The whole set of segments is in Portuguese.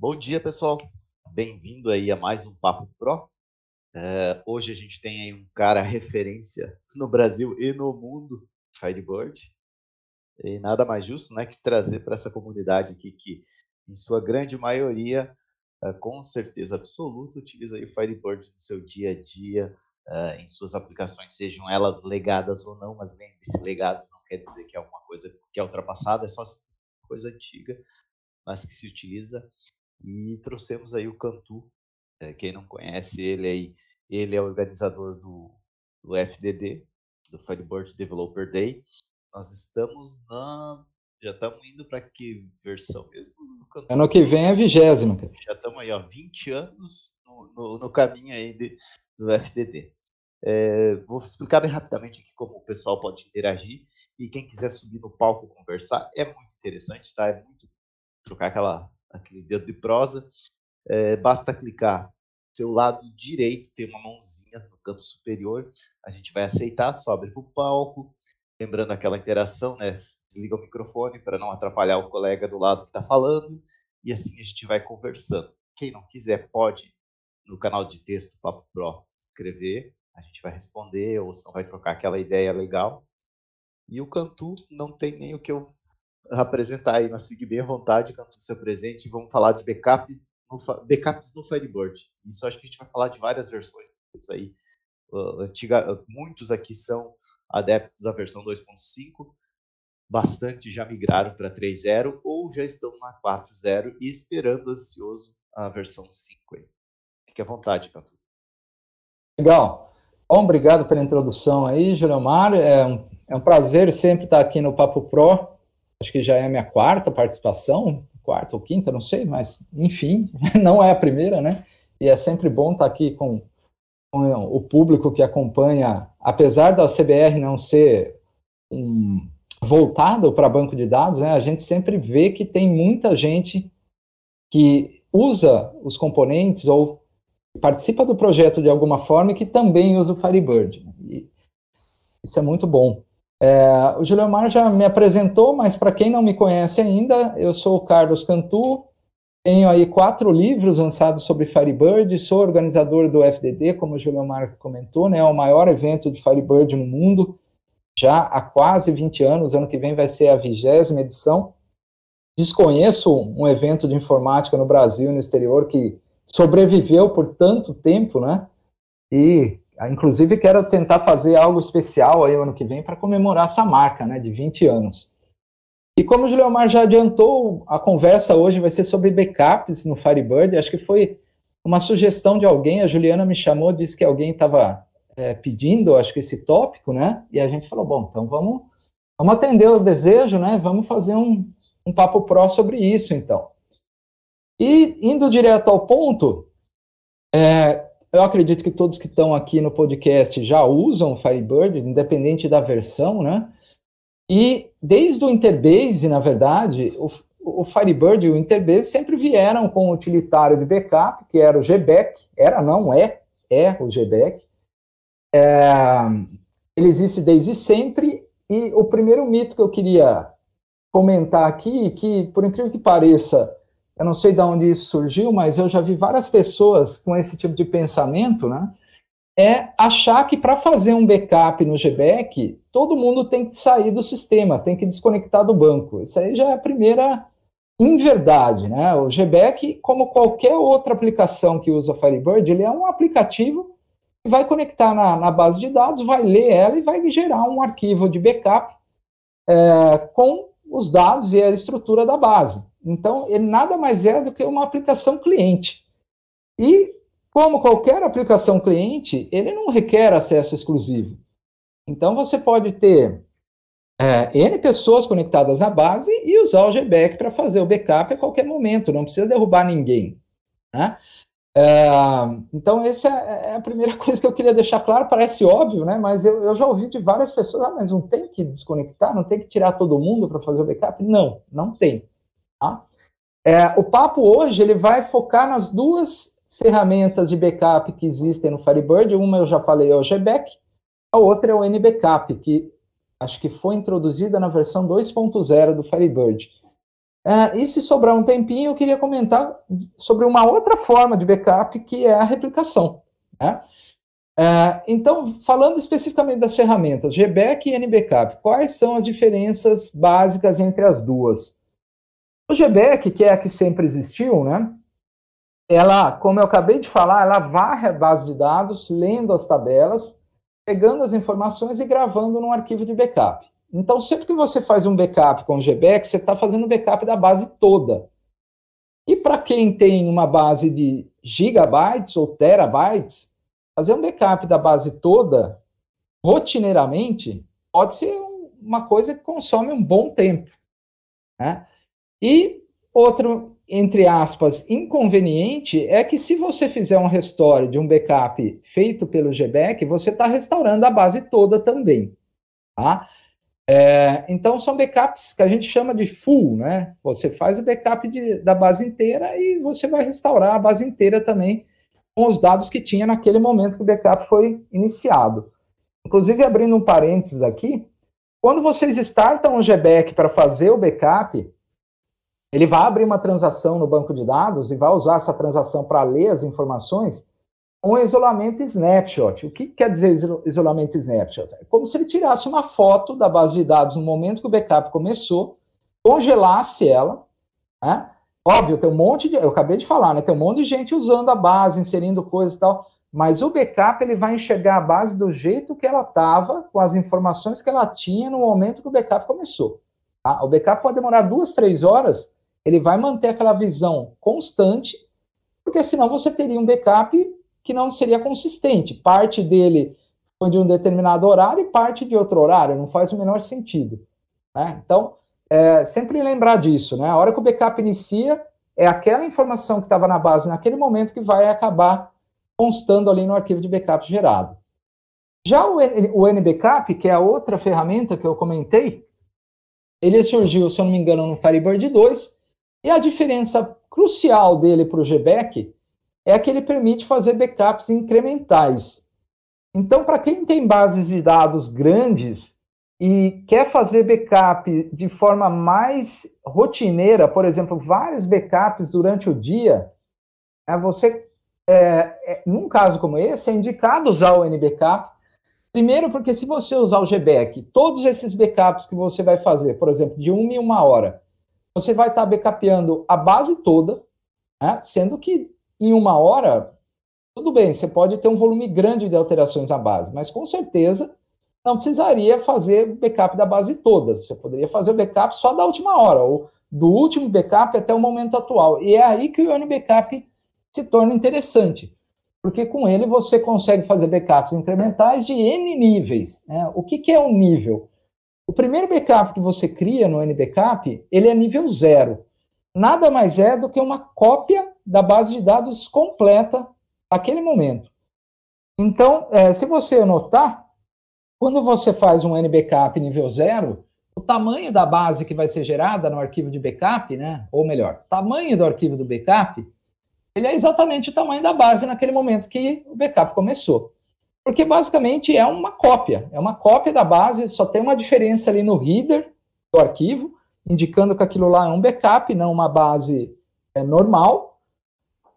Bom dia, pessoal. Bem-vindo aí a mais um Papo Pro. Uh, hoje a gente tem aí um cara referência no Brasil e no mundo, Firebird. E nada mais justo, né, que trazer para essa comunidade aqui que, em sua grande maioria, uh, com certeza absoluta, utiliza aí o Firebird no seu dia a dia, uh, em suas aplicações, sejam elas legadas ou não, mas lembre-se, legadas não quer dizer que é uma coisa que é ultrapassada, é só coisa antiga, mas que se utiliza e trouxemos aí o Cantu, é, quem não conhece ele aí, ele é o organizador do, do FDD, do Firebird Developer Day. Nós estamos na. Já estamos indo para que versão mesmo? Ano que vem é a vigésima. Já estamos aí, ó, 20 anos no, no, no caminho aí de, do FDD. É, vou explicar bem rapidamente aqui como o pessoal pode interagir e quem quiser subir no palco conversar é muito interessante, tá? É muito trocar aquela aquele dedo de prosa, é, basta clicar seu lado direito tem uma mãozinha no canto superior, a gente vai aceitar, sobe para o palco, lembrando aquela interação, né? Desliga o microfone para não atrapalhar o colega do lado que está falando, e assim a gente vai conversando. Quem não quiser pode, no canal de texto Papo Pro, escrever, a gente vai responder, ou só vai trocar aquela ideia legal. E o Cantu não tem nem o que eu apresentar aí, mas fique bem à vontade quando você apresente. Vamos falar de backup no, backups no Firebird. Isso acho que a gente vai falar de várias versões aí. Uh, antiga, muitos aqui são adeptos da versão 2.5, bastante já migraram para 3.0 ou já estão na 4.0 e esperando ansioso a versão 5 aí. Fique à vontade, Cantu. Legal. Bom, obrigado pela introdução aí, Juliomar. É um, é um prazer sempre estar aqui no Papo Pro acho que já é a minha quarta participação, quarta ou quinta, não sei, mas enfim, não é a primeira, né? E é sempre bom estar aqui com, com o público que acompanha, apesar da CBR não ser um, voltado para banco de dados, né? A gente sempre vê que tem muita gente que usa os componentes ou participa do projeto de alguma forma e que também usa o Firebird. E isso é muito bom. É, o Juliomar já me apresentou, mas para quem não me conhece ainda, eu sou o Carlos Cantu, tenho aí quatro livros lançados sobre Firebird, sou organizador do FDD, como o Juliomar comentou, né, é o maior evento de Firebird no mundo, já há quase 20 anos, ano que vem vai ser a vigésima edição. Desconheço um evento de informática no Brasil e no exterior que sobreviveu por tanto tempo, né, e inclusive, quero tentar fazer algo especial aí ano que vem para comemorar essa marca, né, de 20 anos. E como o Juliomar já adiantou, a conversa hoje vai ser sobre backups no Firebird. Acho que foi uma sugestão de alguém, a Juliana me chamou, disse que alguém estava é, pedindo, acho que esse tópico, né? E a gente falou, bom, então vamos, vamos atender o desejo, né? Vamos fazer um, um papo pró sobre isso, então. E indo direto ao ponto, é, eu acredito que todos que estão aqui no podcast já usam o Firebird, independente da versão, né? E desde o Interbase, na verdade, o, o Firebird e o Interbase sempre vieram com o utilitário de backup, que era o GBAC, era, não é, é o GBAC. É, ele existe desde sempre, e o primeiro mito que eu queria comentar aqui, que por incrível que pareça, eu não sei de onde isso surgiu, mas eu já vi várias pessoas com esse tipo de pensamento, né? É achar que para fazer um backup no GBAC, todo mundo tem que sair do sistema, tem que desconectar do banco. Isso aí já é a primeira inverdade, né? O GBAC, como qualquer outra aplicação que usa Firebird, ele é um aplicativo que vai conectar na, na base de dados, vai ler ela e vai gerar um arquivo de backup é, com os dados e a estrutura da base. Então, ele nada mais é do que uma aplicação cliente. E, como qualquer aplicação cliente, ele não requer acesso exclusivo. Então, você pode ter é, N pessoas conectadas à base e usar o GBAC para fazer o backup a qualquer momento, não precisa derrubar ninguém. Né? É, então, essa é, é a primeira coisa que eu queria deixar claro. Parece óbvio, né? mas eu, eu já ouvi de várias pessoas: ah, mas não tem que desconectar, não tem que tirar todo mundo para fazer o backup? Não, não tem. Tá? É, o papo hoje ele vai focar nas duas ferramentas de backup que existem no Firebird. Uma eu já falei é o GBAC, a outra é o NBackup, que acho que foi introduzida na versão 2.0 do Firebird. É, e se sobrar um tempinho, eu queria comentar sobre uma outra forma de backup, que é a replicação. Né? É, então, falando especificamente das ferramentas GBAC e NBCAP, quais são as diferenças básicas entre as duas? O GBAC, que é a que sempre existiu, né? Ela, como eu acabei de falar, ela varre a base de dados, lendo as tabelas, pegando as informações e gravando num arquivo de backup. Então, sempre que você faz um backup com o GBAC, você está fazendo backup da base toda. E para quem tem uma base de gigabytes ou terabytes, fazer um backup da base toda, rotineiramente, pode ser uma coisa que consome um bom tempo. Né? E outro, entre aspas, inconveniente é que se você fizer um restore de um backup feito pelo GBAC, você está restaurando a base toda também. Tá? É, então, são backups que a gente chama de full, né? Você faz o backup de, da base inteira e você vai restaurar a base inteira também com os dados que tinha naquele momento que o backup foi iniciado. Inclusive, abrindo um parênteses aqui, quando vocês startam o GBAC para fazer o backup, ele vai abrir uma transação no banco de dados e vai usar essa transação para ler as informações com isolamento snapshot. O que quer dizer isolamento snapshot? É como se ele tirasse uma foto da base de dados no momento que o backup começou, congelasse ela, né? Óbvio, tem um monte de. Eu acabei de falar, né? Tem um monte de gente usando a base, inserindo coisas e tal. Mas o backup ele vai enxergar a base do jeito que ela estava, com as informações que ela tinha no momento que o backup começou. Tá? O backup pode demorar duas, três horas, ele vai manter aquela visão constante, porque senão você teria um backup que não seria consistente. Parte dele foi de um determinado horário e parte de outro horário, não faz o menor sentido. Né? Então, é, sempre lembrar disso, né? A hora que o backup inicia, é aquela informação que estava na base naquele momento que vai acabar constando ali no arquivo de backup gerado. Já o, o NBackup, que é a outra ferramenta que eu comentei, ele surgiu, se eu não me engano, no Firebird 2, e a diferença crucial dele para o GBAC é que ele permite fazer backups incrementais. Então, para quem tem bases de dados grandes, e quer fazer backup de forma mais rotineira, por exemplo, vários backups durante o dia, é, você, é, é, num caso como esse, é indicado usar o NBackup. Primeiro, porque se você usar o GBAC, todos esses backups que você vai fazer, por exemplo, de uma em uma hora, você vai estar backupeando a base toda, né, sendo que em uma hora, tudo bem, você pode ter um volume grande de alterações na base, mas com certeza não precisaria fazer backup da base toda. Você poderia fazer o backup só da última hora, ou do último backup até o momento atual. E é aí que o Backup se torna interessante, porque com ele você consegue fazer backups incrementais de N níveis. Né? O que, que é um nível? O primeiro backup que você cria no NBackup, ele é nível zero. Nada mais é do que uma cópia da base de dados completa naquele momento. Então, é, se você notar, quando você faz um NBackup nível zero, o tamanho da base que vai ser gerada no arquivo de backup, né, ou melhor, tamanho do arquivo do backup, ele é exatamente o tamanho da base naquele momento que o backup começou. Porque basicamente é uma cópia, é uma cópia da base, só tem uma diferença ali no header do arquivo, indicando que aquilo lá é um backup, não uma base é, normal.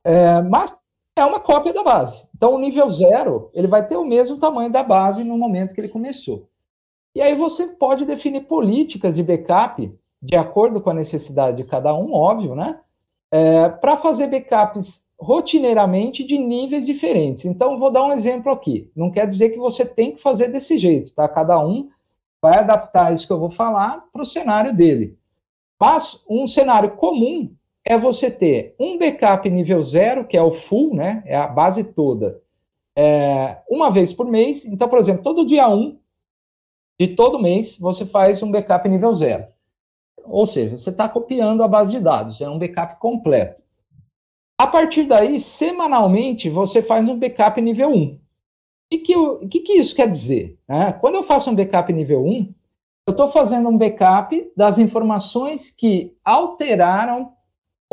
É, mas é uma cópia da base. Então, o nível zero, ele vai ter o mesmo tamanho da base no momento que ele começou. E aí você pode definir políticas de backup de acordo com a necessidade de cada um, óbvio, né? É, para fazer backups rotineiramente de níveis diferentes. Então, vou dar um exemplo aqui. Não quer dizer que você tem que fazer desse jeito, tá? Cada um vai adaptar isso que eu vou falar para o cenário dele. Mas um cenário comum é você ter um backup nível zero, que é o full, né? É a base toda, é, uma vez por mês. Então, por exemplo, todo dia 1 um de todo mês você faz um backup nível zero. Ou seja, você está copiando a base de dados, é um backup completo. A partir daí, semanalmente, você faz um backup nível 1. O que, que, que isso quer dizer? Né? Quando eu faço um backup nível 1, eu estou fazendo um backup das informações que alteraram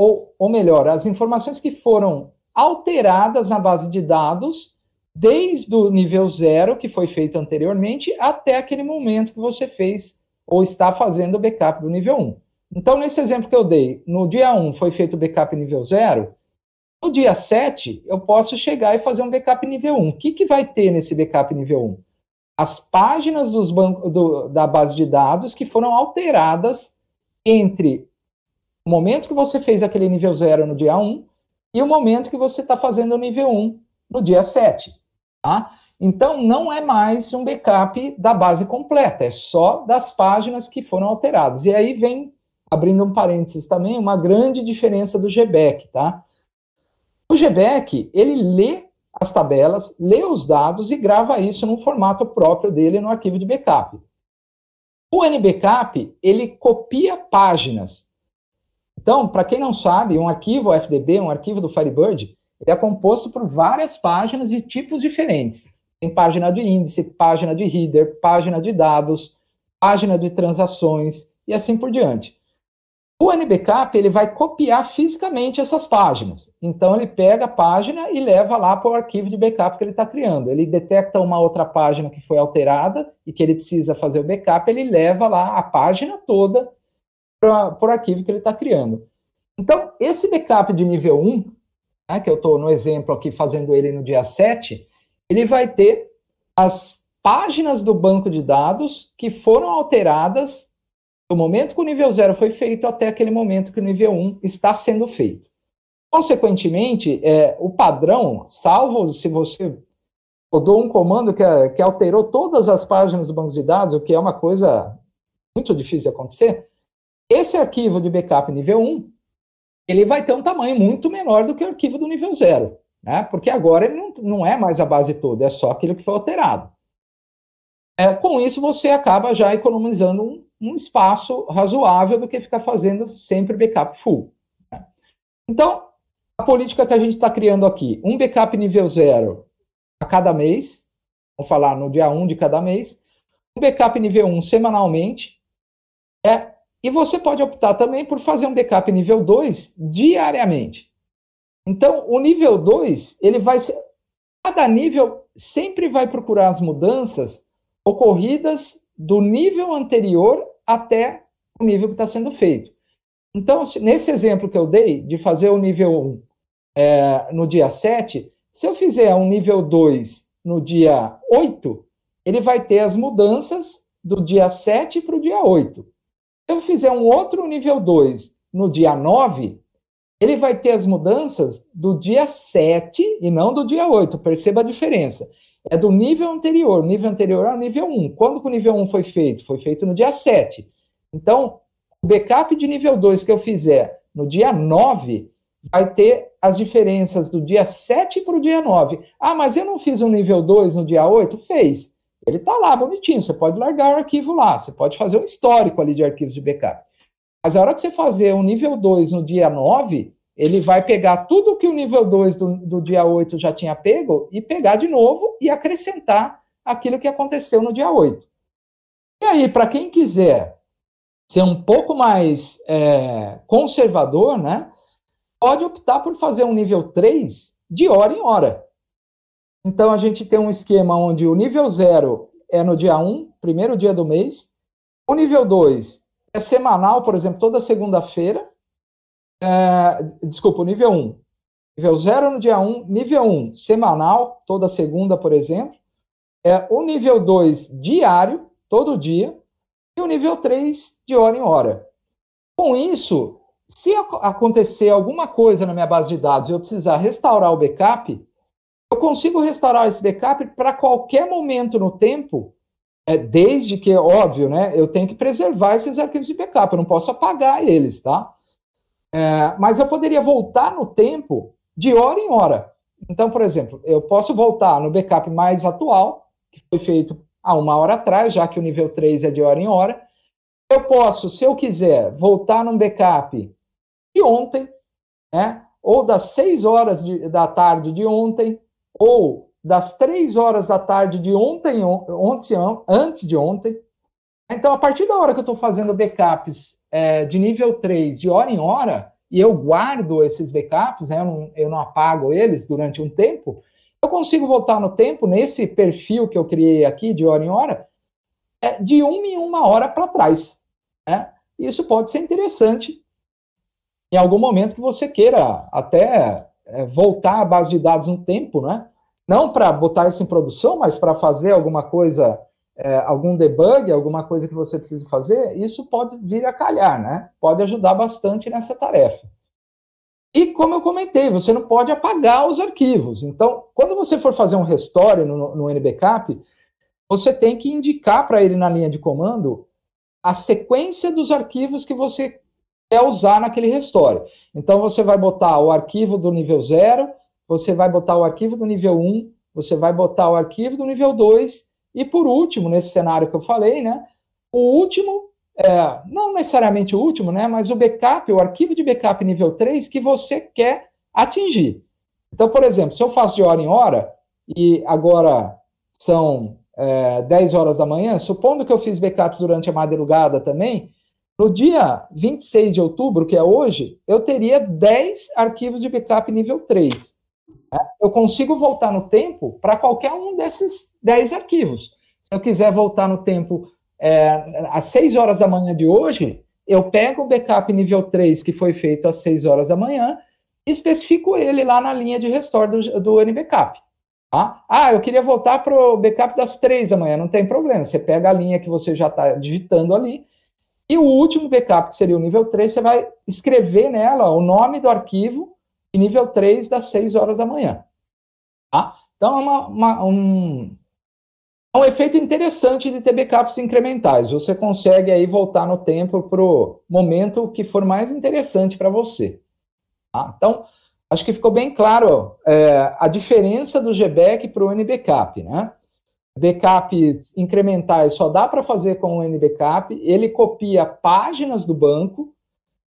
ou, ou melhor, as informações que foram alteradas na base de dados desde o nível zero, que foi feito anteriormente, até aquele momento que você fez ou está fazendo o backup do nível 1. Então, nesse exemplo que eu dei, no dia 1 foi feito o backup nível 0, no dia 7 eu posso chegar e fazer um backup nível 1. O que, que vai ter nesse backup nível 1? As páginas dos do, da base de dados que foram alteradas entre o momento que você fez aquele nível 0 no dia 1 e o momento que você está fazendo o nível 1 no dia 7. Tá? Então, não é mais um backup da base completa, é só das páginas que foram alteradas. E aí vem, abrindo um parênteses também, uma grande diferença do GBAC, tá? O GBAC, ele lê as tabelas, lê os dados e grava isso num formato próprio dele no arquivo de backup. O NBackup, ele copia páginas. Então, para quem não sabe, um arquivo FDB, um arquivo do Firebird, é composto por várias páginas e tipos diferentes. Tem página de índice, página de header, página de dados, página de transações e assim por diante. O NBCAP ele vai copiar fisicamente essas páginas. Então ele pega a página e leva lá para o arquivo de backup que ele está criando. Ele detecta uma outra página que foi alterada e que ele precisa fazer o backup, ele leva lá a página toda o arquivo que ele está criando. Então, esse backup de nível 1, né, que eu estou no exemplo aqui fazendo ele no dia 7, ele vai ter as páginas do banco de dados que foram alteradas do momento que o nível 0 foi feito até aquele momento que o nível 1 um está sendo feito. Consequentemente, é, o padrão, salvo se você rodou um comando que, que alterou todas as páginas do banco de dados, o que é uma coisa muito difícil de acontecer, esse arquivo de backup nível 1, ele vai ter um tamanho muito menor do que o arquivo do nível 0 né? porque agora ele não, não é mais a base toda, é só aquilo que foi alterado. É, com isso, você acaba já economizando um, um, espaço razoável do que ficar fazendo sempre backup full. Né? Então, a política que a gente está criando aqui, um backup nível zero a cada mês, vamos falar no dia 1 de cada mês, um backup nível 1 semanalmente, é, e você pode optar também por fazer um backup nível 2 diariamente. Então, o nível 2, ele vai ser, cada nível sempre vai procurar as mudanças ocorridas do nível anterior até o nível que está sendo feito. Então, nesse exemplo que eu dei, de fazer o nível 1 é, no dia 7, se eu fizer um nível 2 no dia 8, ele vai ter as mudanças do dia 7 para o dia 8. Eu fizer um outro nível 2 no dia 9, ele vai ter as mudanças do dia 7 e não do dia 8. Perceba a diferença. É do nível anterior. Nível anterior é o nível 1. Quando o nível 1 foi feito? Foi feito no dia 7. Então, o backup de nível 2 que eu fizer no dia 9 vai ter as diferenças do dia 7 para o dia 9. Ah, mas eu não fiz um nível 2 no dia 8? Fez. Ele está lá bonitinho. Você pode largar o arquivo lá. Você pode fazer um histórico ali de arquivos de backup. Mas a hora que você fazer o nível 2 no dia 9, ele vai pegar tudo que o nível 2 do, do dia 8 já tinha pego e pegar de novo e acrescentar aquilo que aconteceu no dia 8. E aí, para quem quiser ser um pouco mais é, conservador, né, pode optar por fazer um nível 3 de hora em hora. Então, a gente tem um esquema onde o nível 0 é no dia 1, primeiro dia do mês, o nível 2 é semanal, por exemplo, toda segunda-feira. É, desculpa, o nível 1. Nível 0 no dia 1, nível 1 semanal, toda segunda, por exemplo. É, o nível 2 diário, todo dia. E o nível 3 de hora em hora. Com isso, se acontecer alguma coisa na minha base de dados e eu precisar restaurar o backup, consigo restaurar esse backup para qualquer momento no tempo é, desde que, óbvio, né, eu tenho que preservar esses arquivos de backup, eu não posso apagar eles, tá? É, mas eu poderia voltar no tempo de hora em hora. Então, por exemplo, eu posso voltar no backup mais atual, que foi feito há uma hora atrás, já que o nível 3 é de hora em hora. Eu posso, se eu quiser, voltar num backup de ontem, né? ou das 6 horas de, da tarde de ontem, ou das três horas da tarde de ontem, ontem, antes de ontem. Então, a partir da hora que eu estou fazendo backups é, de nível 3, de hora em hora, e eu guardo esses backups, né, eu, não, eu não apago eles durante um tempo, eu consigo voltar no tempo, nesse perfil que eu criei aqui, de hora em hora, é, de uma em uma hora para trás. Né? Isso pode ser interessante em algum momento que você queira até é, voltar à base de dados no tempo, né? Não para botar isso em produção, mas para fazer alguma coisa, é, algum debug, alguma coisa que você precisa fazer, isso pode vir a calhar, né? Pode ajudar bastante nessa tarefa. E como eu comentei, você não pode apagar os arquivos. Então, quando você for fazer um restore no, no NBCap, você tem que indicar para ele na linha de comando a sequência dos arquivos que você quer usar naquele restore. Então, você vai botar o arquivo do nível 0, você vai botar o arquivo do nível 1, você vai botar o arquivo do nível 2, e por último, nesse cenário que eu falei, né, o último, é, não necessariamente o último, né, mas o backup, o arquivo de backup nível 3 que você quer atingir. Então, por exemplo, se eu faço de hora em hora, e agora são é, 10 horas da manhã, supondo que eu fiz backups durante a madrugada também, no dia 26 de outubro, que é hoje, eu teria 10 arquivos de backup nível 3. Eu consigo voltar no tempo para qualquer um desses 10 arquivos. Se eu quiser voltar no tempo é, às 6 horas da manhã de hoje, eu pego o backup nível 3 que foi feito às 6 horas da manhã e especifico ele lá na linha de restore do, do NBackup. Tá? Ah, eu queria voltar para o backup das 3 da manhã, não tem problema. Você pega a linha que você já está digitando ali e o último backup, que seria o nível 3, você vai escrever nela o nome do arquivo e nível 3 das 6 horas da manhã. Tá? Então, é uma, uma, um, é um efeito interessante de ter backups incrementais. Você consegue aí voltar no tempo para o momento que for mais interessante para você. Tá? Então, acho que ficou bem claro é, a diferença do GBAC para o NBCap, né? backups incrementais só dá para fazer com o NBackup, ele copia páginas do banco,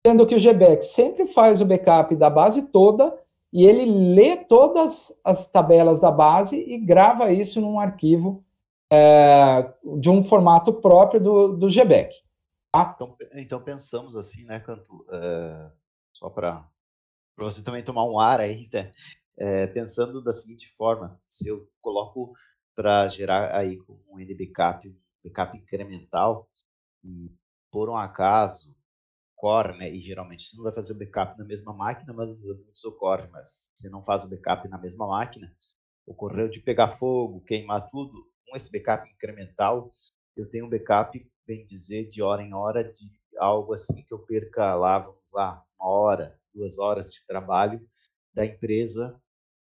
sendo que o GBAC sempre faz o backup da base toda e ele lê todas as tabelas da base e grava isso num arquivo é, de um formato próprio do, do GBAC. Tá? Então, então, pensamos assim, né, Cantu? É, só para você também tomar um ar aí, né? É, pensando da seguinte forma: se eu coloco para gerar aí um NBCap, backup incremental, e por um acaso ocorre, né, e geralmente você não vai fazer o backup na mesma máquina, mas isso ocorre, mas se não faz o backup na mesma máquina, ocorreu de pegar fogo, queimar tudo, com esse backup incremental, eu tenho um backup, bem dizer, de hora em hora, de algo assim que eu perca lá, vamos lá, uma hora, duas horas de trabalho da empresa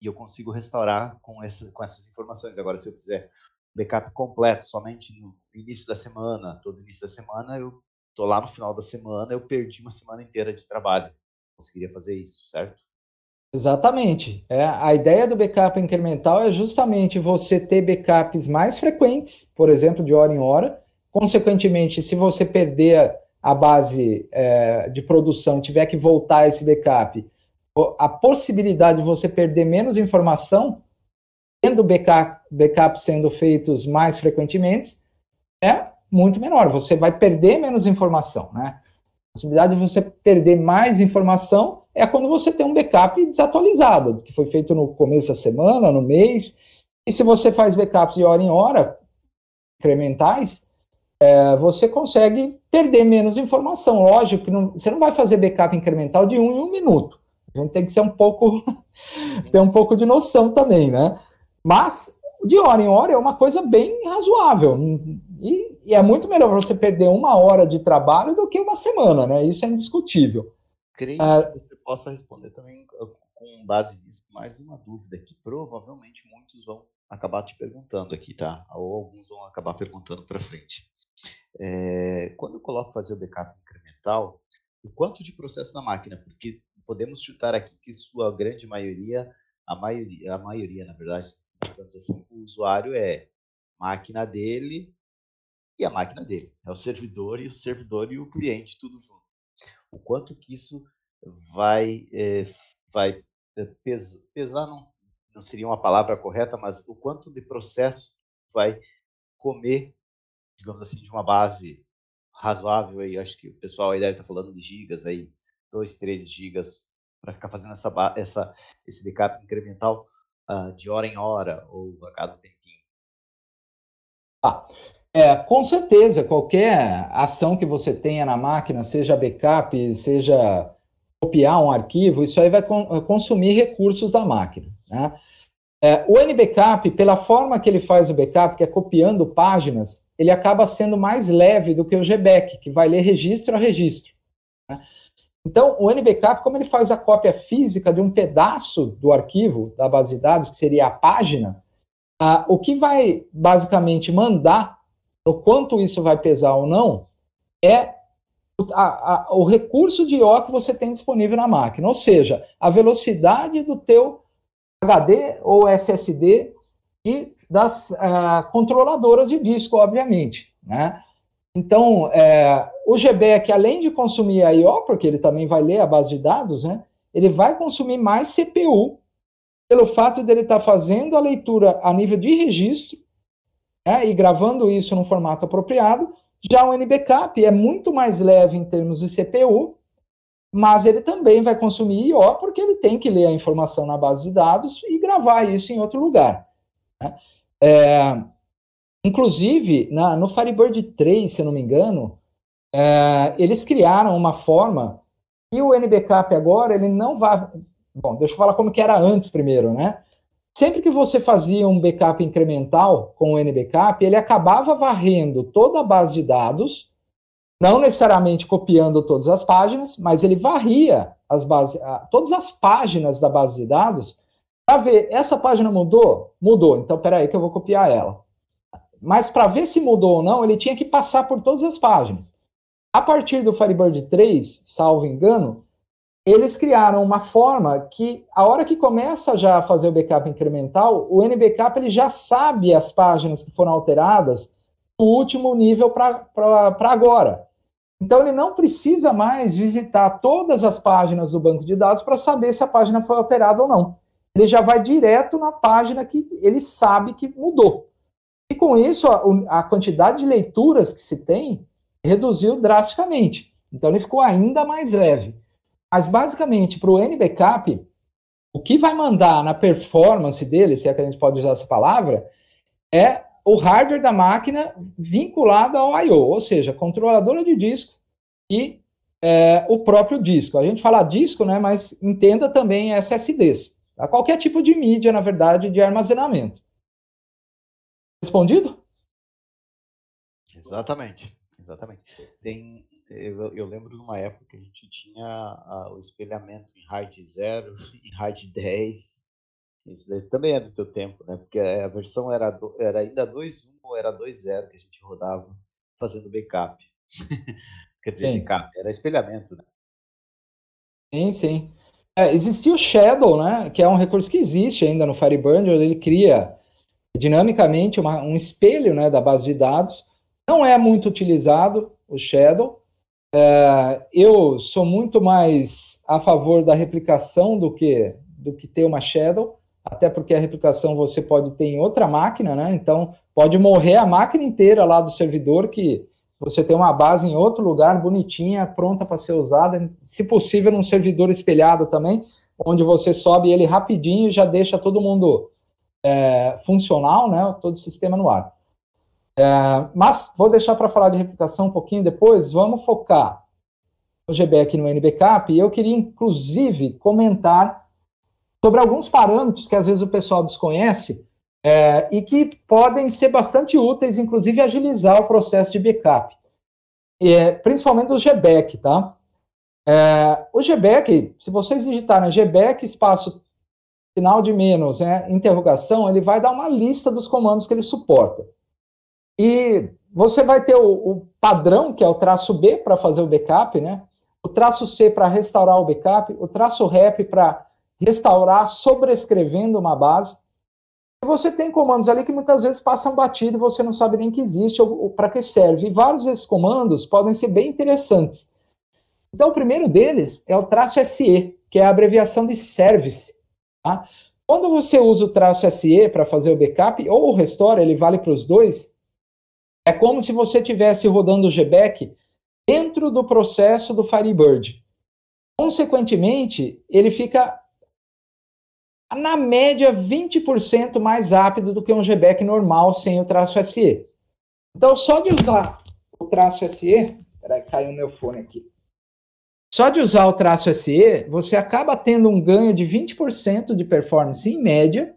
e eu consigo restaurar com, essa, com essas informações. Agora, se eu fizer backup completo somente no início da semana, todo início da semana, eu tô lá no final da semana, eu perdi uma semana inteira de trabalho. Conseguiria fazer isso, certo? Exatamente. É, a ideia do backup incremental é justamente você ter backups mais frequentes, por exemplo, de hora em hora. Consequentemente, se você perder a base é, de produção, tiver que voltar esse backup, a possibilidade de você perder menos informação, tendo backup, backup sendo feitos mais frequentemente, é muito menor. Você vai perder menos informação, né? A possibilidade de você perder mais informação é quando você tem um backup desatualizado, que foi feito no começo da semana, no mês. E se você faz backups de hora em hora, incrementais, é, você consegue perder menos informação. Lógico que não, você não vai fazer backup incremental de um em um minuto. A gente tem que ser um pouco, ter um pouco de noção também, né? Mas, de hora em hora, é uma coisa bem razoável. E, e, é muito melhor você perder uma hora de trabalho do que uma semana, né? Isso é indiscutível. Creio ah, que você possa responder também com base nisso mais uma dúvida que provavelmente muitos vão acabar te perguntando aqui, tá? Ou alguns vão acabar perguntando para frente. É, quando eu coloco fazer o backup incremental, o quanto de processo na máquina? Porque podemos chutar aqui que sua grande maioria, a maioria, a maioria na verdade, digamos assim, o usuário é máquina dele e a máquina dele. É o servidor e o servidor e o cliente, tudo junto. O quanto que isso vai, é, vai eh, pes, pesar, não, não seria uma palavra correta, mas o quanto de processo vai comer, digamos assim, de uma base razoável aí, acho que o pessoal aí deve estar falando de gigas aí, 2, 3 gigas para ficar fazendo essa, essa, esse backup incremental uh, de hora em hora ou a cada tempinho. Ah, É, com certeza, qualquer ação que você tenha na máquina, seja backup, seja copiar um arquivo, isso aí vai consumir recursos da máquina. Né? É, o NBackup, pela forma que ele faz o backup, que é copiando páginas, ele acaba sendo mais leve do que o GBAC, que vai ler registro a registro. Né? Então, o NBackup, como ele faz a cópia física de um pedaço do arquivo da base de dados, que seria a página, ah, o que vai basicamente mandar o quanto isso vai pesar ou não é a, a, o recurso de I/O que você tem disponível na máquina, ou seja, a velocidade do teu HD ou SSD e das uh, controladoras de disco, obviamente, né? Então, é, o GBEC, além de consumir a I/O, porque ele também vai ler a base de dados, né? Ele vai consumir mais CPU pelo fato dele estar tá fazendo a leitura a nível de registro né, e gravando isso no formato apropriado. Já o NBCAP é muito mais leve em termos de CPU mas ele também vai consumir I/O porque ele tem que ler a informação na base de dados e gravar isso em outro lugar. Né? É, inclusive, na, no Firebird 3, se eu não me engano, é, eles criaram uma forma e o NBCap agora ele não vai. Bom, deixa eu falar como que era antes primeiro, né? Sempre que você fazia um backup incremental com o NBCap, ele acabava varrendo toda a base de dados não necessariamente copiando todas as páginas, mas ele varria as bases, todas as páginas da base de dados para ver, essa página mudou? Mudou, então peraí que eu vou copiar ela. Mas para ver se mudou ou não, ele tinha que passar por todas as páginas. A partir do Firebird 3, salvo engano, eles criaram uma forma que, a hora que começa já a fazer o backup incremental, o NBackup ele já sabe as páginas que foram alteradas do último nível para agora. Então, ele não precisa mais visitar todas as páginas do banco de dados para saber se a página foi alterada ou não. Ele já vai direto na página que ele sabe que mudou. E com isso, a, a quantidade de leituras que se tem reduziu drasticamente. Então, ele ficou ainda mais leve. Mas, basicamente, para o NBackup, o que vai mandar na performance dele, se é que a gente pode usar essa palavra, é o hardware da máquina vinculado ao I/O, ou seja, controladora de disco e é, o próprio disco. A gente fala disco, né, mas entenda também SSDs. Tá? Qualquer tipo de mídia, na verdade, de armazenamento. Respondido? Exatamente, exatamente. Tem, eu, eu, lembro de uma época que a gente tinha a, o espelhamento em RAID 0, em RAID 10, isso daí também é do teu tempo, né? Porque a versão era, do, era ainda 2.1 ou era 2.0 que a gente rodava fazendo backup. Quer dizer, sim. backup, era espelhamento, né? Sim, sim. É, existia o Shadow, né? Que é um recurso que existe ainda no Firebird, onde ele cria dinamicamente uma, um espelho né, da base de dados. Não é muito utilizado o Shadow. É, eu sou muito mais a favor da replicação do que do que ter uma Shadow até porque a replicação você pode ter em outra máquina, né? Então, pode morrer a máquina inteira lá do servidor que você tem uma base em outro lugar, bonitinha, pronta para ser usada, se possível num servidor espelhado também, onde você sobe ele rapidinho e já deixa todo mundo é, funcional, né? Todo o sistema no ar. É, mas vou deixar para falar de replicação um pouquinho depois. Vamos focar no GBAC no NBCap. E eu queria, inclusive, comentar sobre alguns parâmetros que às vezes o pessoal desconhece é, e que podem ser bastante úteis, inclusive agilizar o processo de backup, é, principalmente o GBAC, tá? É, o GBAC, se vocês digitarem GBAC espaço sinal de menos, né, interrogação, ele vai dar uma lista dos comandos que ele suporta. E você vai ter o, o padrão, que é o traço B para fazer o backup, né? O traço C para restaurar o backup, o traço REP para restaurar sobrescrevendo uma base. E você tem comandos ali que muitas vezes passam batido e você não sabe nem que existe ou, ou para que serve. E vários desses comandos podem ser bem interessantes. Então, o primeiro deles é o traço SE, que é a abreviação de service. Tá? Quando você usa o traço SE para fazer o backup ou o restore, ele vale para os dois, é como se você estivesse rodando o GBAC dentro do processo do Firebird. Consequentemente, ele fica na média 20% mais rápido do que um GBAC normal sem o traço SE. Então, só de usar o traço SE, peraí, caiu meu fone aqui. Só de usar o traço SE, você acaba tendo um ganho de 20% de performance em média,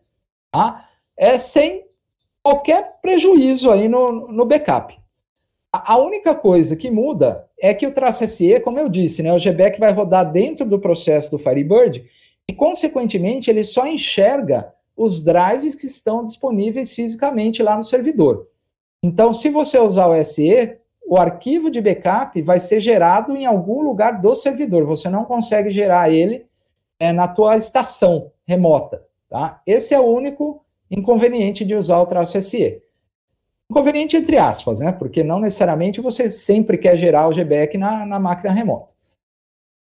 tá? É sem qualquer prejuízo aí no, no backup. A, única coisa que muda é que o traço SE, como eu disse, né, o GBack vai rodar dentro do processo do Firebird e, consequentemente, ele só enxerga os drives que estão disponíveis fisicamente lá no servidor. Então, se você usar o SE, o arquivo de backup vai ser gerado em algum lugar do servidor. Você não consegue gerar ele é, na tua estação remota. Tá? Esse é o único inconveniente de usar o traço SE. Inconveniente entre aspas, né? Porque não necessariamente você sempre quer gerar o GBAC na, na máquina remota.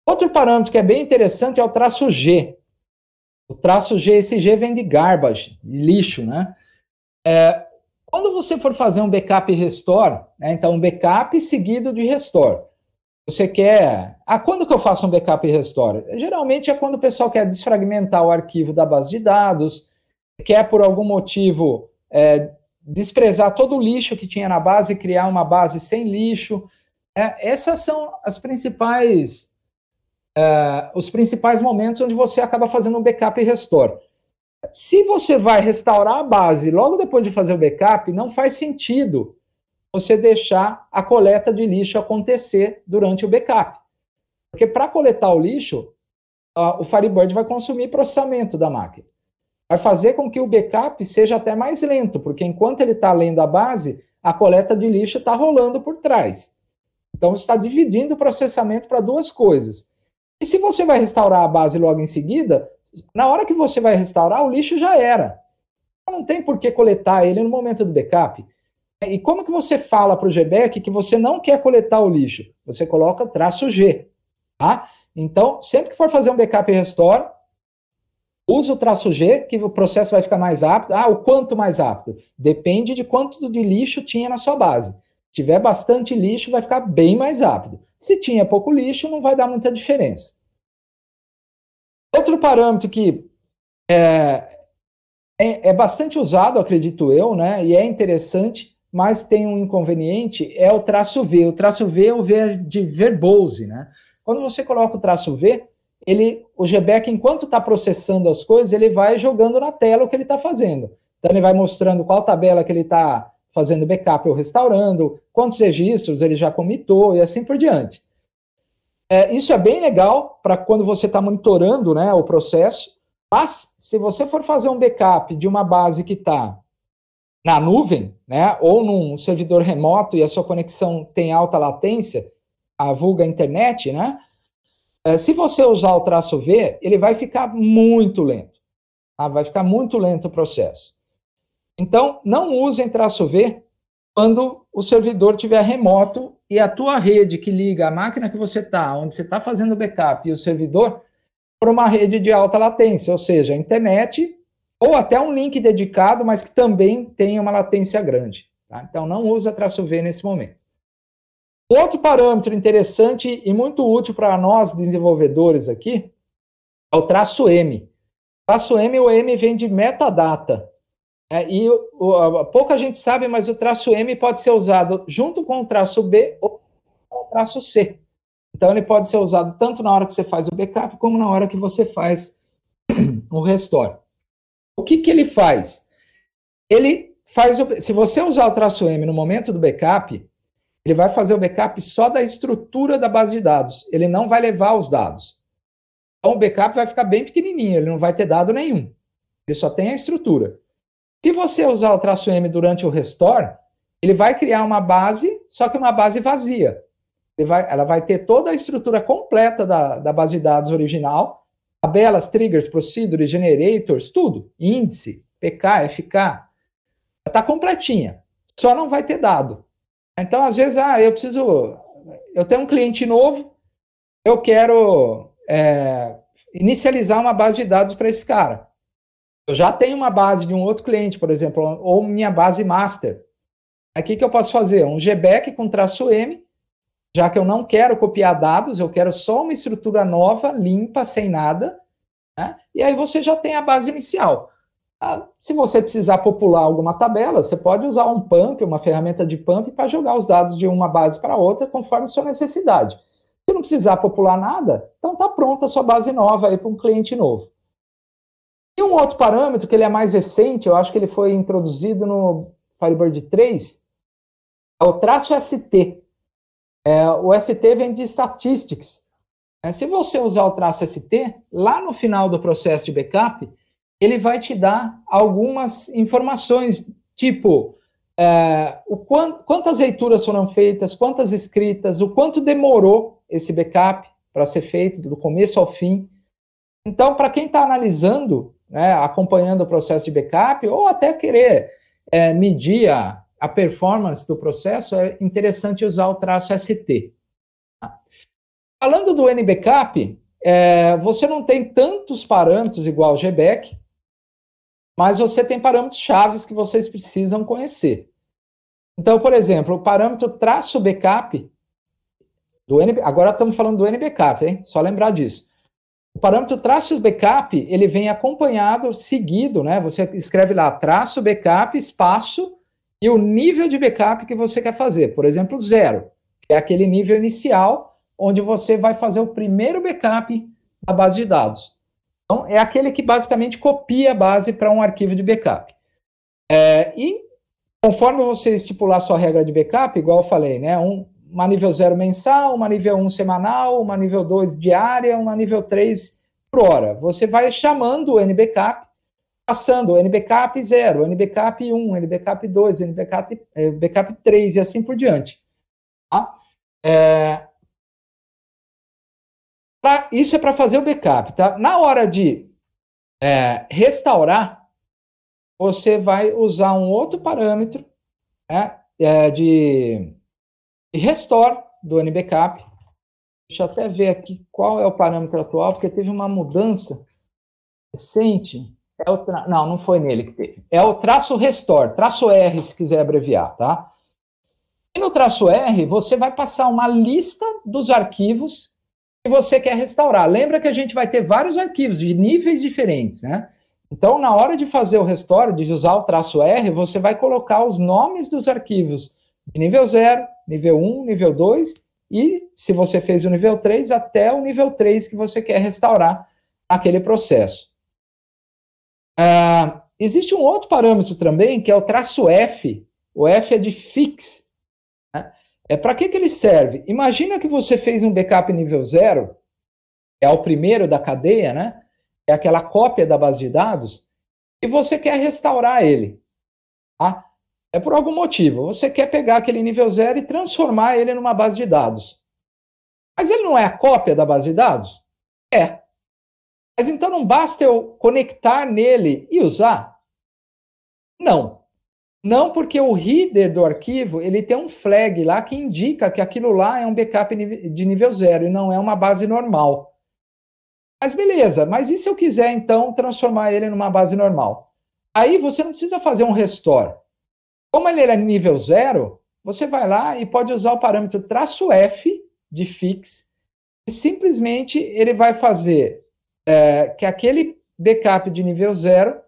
Outro parâmetro que é bem interessante é o traço G. O traço G, esse G vem de garbage, lixo, né? É, quando você for fazer um backup restore, né, então um backup seguido de restore, você quer. Ah, quando que eu faço um backup e restore? Geralmente é quando o pessoal quer desfragmentar o arquivo da base de dados, quer por algum motivo é, desprezar todo o lixo que tinha na base criar uma base sem lixo. É, essas são as principais, é, os principais momentos onde você acaba fazendo um backup e restore. Se você vai restaurar a base logo depois de fazer o backup, não faz sentido você deixar a coleta de lixo acontecer durante o backup. Porque para coletar o lixo, o Firebird vai consumir processamento da máquina. Vai fazer com que o backup seja até mais lento, porque enquanto ele está lendo a base, a coleta de lixo está rolando por trás. Então, está dividindo o processamento para duas coisas. E se você vai restaurar a base logo em seguida, na hora que você vai restaurar, o lixo já era. Não tem por que coletar ele no momento do backup. E como que você fala para o GBAC que você não quer coletar o lixo? Você coloca traço G, tá? Então, sempre que for fazer um backup e restore, usa o traço G, que o processo vai ficar mais rápido. Ah, o quanto mais rápido? Depende de quanto de lixo tinha na sua base. Se tiver bastante lixo, vai ficar bem mais rápido. Se tinha pouco lixo, não vai dar muita diferença. Outro parâmetro que é, é, é, bastante usado, acredito eu, né? E é interessante, mas tem um inconveniente, é o traço V. O traço V é o V de verbose, né? Quando você coloca o traço V, ele, o GBAC, enquanto está processando as coisas, ele vai jogando na tela o que ele está fazendo. Então, ele vai mostrando qual tabela que ele está fazendo backup ou restaurando, quantos registros ele já comitou e assim por diante. É, isso é bem legal para quando você está monitorando né, o processo, mas se você for fazer um backup de uma base que está na nuvem, né, ou num servidor remoto e a sua conexão tem alta latência, a vulga internet, né, se você usar o traço V, ele vai ficar muito lento. Tá? Vai ficar muito lento o processo. Então, não usem traço V quando o servidor estiver remoto e a tua rede que liga a máquina que você está, onde você está fazendo o backup e o servidor, para uma rede de alta latência, ou seja, internet ou até um link dedicado, mas que também tem uma latência grande. Tá? Então, não usa traço V nesse momento. Outro parâmetro interessante e muito útil para nós desenvolvedores aqui é o traço M. O traço M, o M vem de metadata. É, e o, o, pouca gente sabe, mas o traço M pode ser usado junto com o traço B ou com o traço C. Então, ele pode ser usado tanto na hora que você faz o backup, como na hora que você faz o restore. O que, que ele faz? Ele faz. O, se você usar o traço M no momento do backup, ele vai fazer o backup só da estrutura da base de dados. Ele não vai levar os dados. Então, o backup vai ficar bem pequenininho, ele não vai ter dado nenhum. Ele só tem a estrutura. Se você usar o traço M durante o restore, ele vai criar uma base, só que uma base vazia. Vai, ela vai ter toda a estrutura completa da, da base de dados original, tabelas, triggers, procedures, generators, tudo, índice, PK, FK, está completinha. Só não vai ter dado. Então, às vezes, ah, eu preciso, eu tenho um cliente novo, eu quero é, inicializar uma base de dados para esse cara. Eu já tenho uma base de um outro cliente, por exemplo, ou minha base master. Aqui que eu posso fazer um GBAC com traço M, já que eu não quero copiar dados, eu quero só uma estrutura nova, limpa, sem nada, né? e aí você já tem a base inicial. Ah, se você precisar popular alguma tabela, você pode usar um pump, uma ferramenta de pump, para jogar os dados de uma base para outra conforme sua necessidade. Se não precisar popular nada, então está pronta a sua base nova aí para um cliente novo. E um outro parâmetro que ele é mais recente, eu acho que ele foi introduzido no Firebird 3, é o traço ST. É, o ST vem de Statistics. É, se você usar o traço ST, lá no final do processo de backup, ele vai te dar algumas informações, tipo é, o quant, quantas leituras foram feitas, quantas escritas, o quanto demorou esse backup para ser feito, do começo ao fim. Então, para quem está analisando, né, acompanhando o processo de backup, ou até querer é, medir a, a performance do processo, é interessante usar o traço ST. Falando do NBackup, é, você não tem tantos parâmetros igual o GBAC, mas você tem parâmetros chaves que vocês precisam conhecer. Então, por exemplo, o parâmetro traço backup do NB, agora estamos falando do NBackup, hein? Só lembrar disso. O parâmetro traço backup, ele vem acompanhado, seguido, né? Você escreve lá traço backup, espaço e o nível de backup que você quer fazer. Por exemplo, zero, que é aquele nível inicial onde você vai fazer o primeiro backup da base de dados. Então, é aquele que basicamente copia a base para um arquivo de backup. É, e conforme você estipular sua regra de backup, igual eu falei, né? Um, uma nível 0 mensal, uma nível 1 um semanal, uma nível 2 diária, uma nível 3 por hora. Você vai chamando o NBackup, passando o NBackup 0, NBackup 1, NBackup 2, NBackup é, backup 3 e assim por diante. Tá? É, Pra, isso é para fazer o backup, tá? Na hora de é, restaurar, você vai usar um outro parâmetro né, é, de, de restore do NBackup. Deixa eu até ver aqui qual é o parâmetro atual, porque teve uma mudança recente. É o tra... Não, não foi nele que teve. É o traço restore, traço R, se quiser abreviar, tá? E no traço R, você vai passar uma lista dos arquivos que você quer restaurar. Lembra que a gente vai ter vários arquivos de níveis diferentes, né? Então, na hora de fazer o restore, de usar o traço R, você vai colocar os nomes dos arquivos de nível 0, nível 1, nível 2 e, se você fez o nível 3, até o nível 3 que você quer restaurar aquele processo. Ah, existe um outro parâmetro também, que é o traço F. O F é de fix. É para que, que ele serve? Imagina que você fez um backup nível zero, é o primeiro da cadeia, né? É aquela cópia da base de dados, e você quer restaurar ele. Tá? É por algum motivo. Você quer pegar aquele nível zero e transformar ele numa base de dados. Mas ele não é a cópia da base de dados? É. Mas então não basta eu conectar nele e usar? Não. Não porque o header do arquivo ele tem um flag lá que indica que aquilo lá é um backup de nível zero e não é uma base normal. Mas beleza, mas e se eu quiser então transformar ele numa base normal? Aí você não precisa fazer um restore. Como ele é nível zero, você vai lá e pode usar o parâmetro traço F de fix e simplesmente ele vai fazer é, que aquele backup de nível zero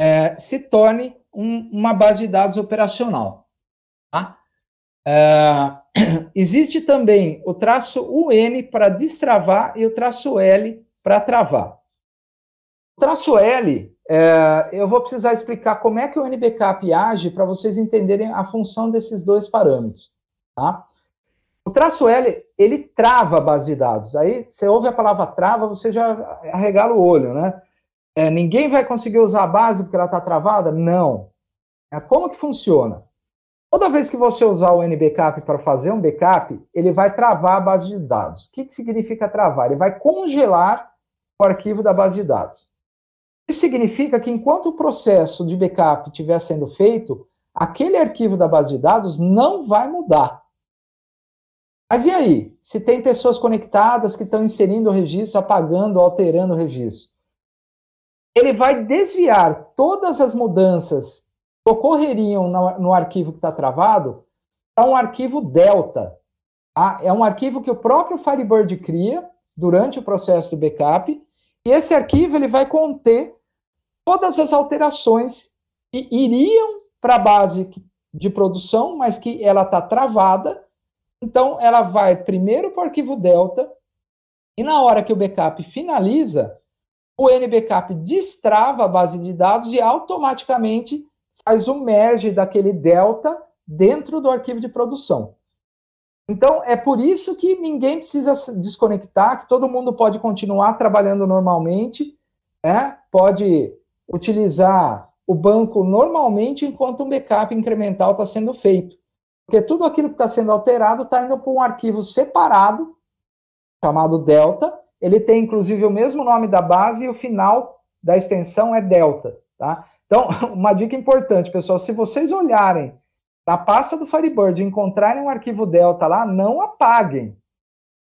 é, se torne um, uma base de dados operacional. Tá? É, existe também o traço UN para destravar e o traço L para travar. O traço L, é, eu vou precisar explicar como é que o NBCAP age para vocês entenderem a função desses dois parâmetros. Tá? O traço L, ele trava a base de dados. Aí, você ouve a palavra trava, você já arregala o olho, né? É, ninguém vai conseguir usar a base porque ela está travada? Não. É, como que funciona? Toda vez que você usar o NBackup para fazer um backup, ele vai travar a base de dados. O que, que significa travar? Ele vai congelar o arquivo da base de dados. Isso significa que enquanto o processo de backup estiver sendo feito, aquele arquivo da base de dados não vai mudar. Mas e aí? Se tem pessoas conectadas que estão inserindo o registro, apagando, alterando o registro ele vai desviar todas as mudanças que ocorreriam no, no arquivo que está travado para um arquivo delta. Tá? É um arquivo que o próprio Firebird cria durante o processo do backup, e esse arquivo ele vai conter todas as alterações que iriam para a base de produção, mas que ela está travada. Então, ela vai primeiro para o arquivo Delta, e na hora que o backup finaliza, o NBackup destrava a base de dados e automaticamente faz o merge daquele delta dentro do arquivo de produção. Então, é por isso que ninguém precisa desconectar, que todo mundo pode continuar trabalhando normalmente, né? pode utilizar o banco normalmente enquanto um backup incremental está sendo feito. Porque tudo aquilo que está sendo alterado está indo para um arquivo separado, chamado Delta. Ele tem, inclusive, o mesmo nome da base e o final da extensão é Delta. Tá? Então, uma dica importante, pessoal, se vocês olharem na pasta do Firebird e encontrarem um arquivo Delta lá, não apaguem.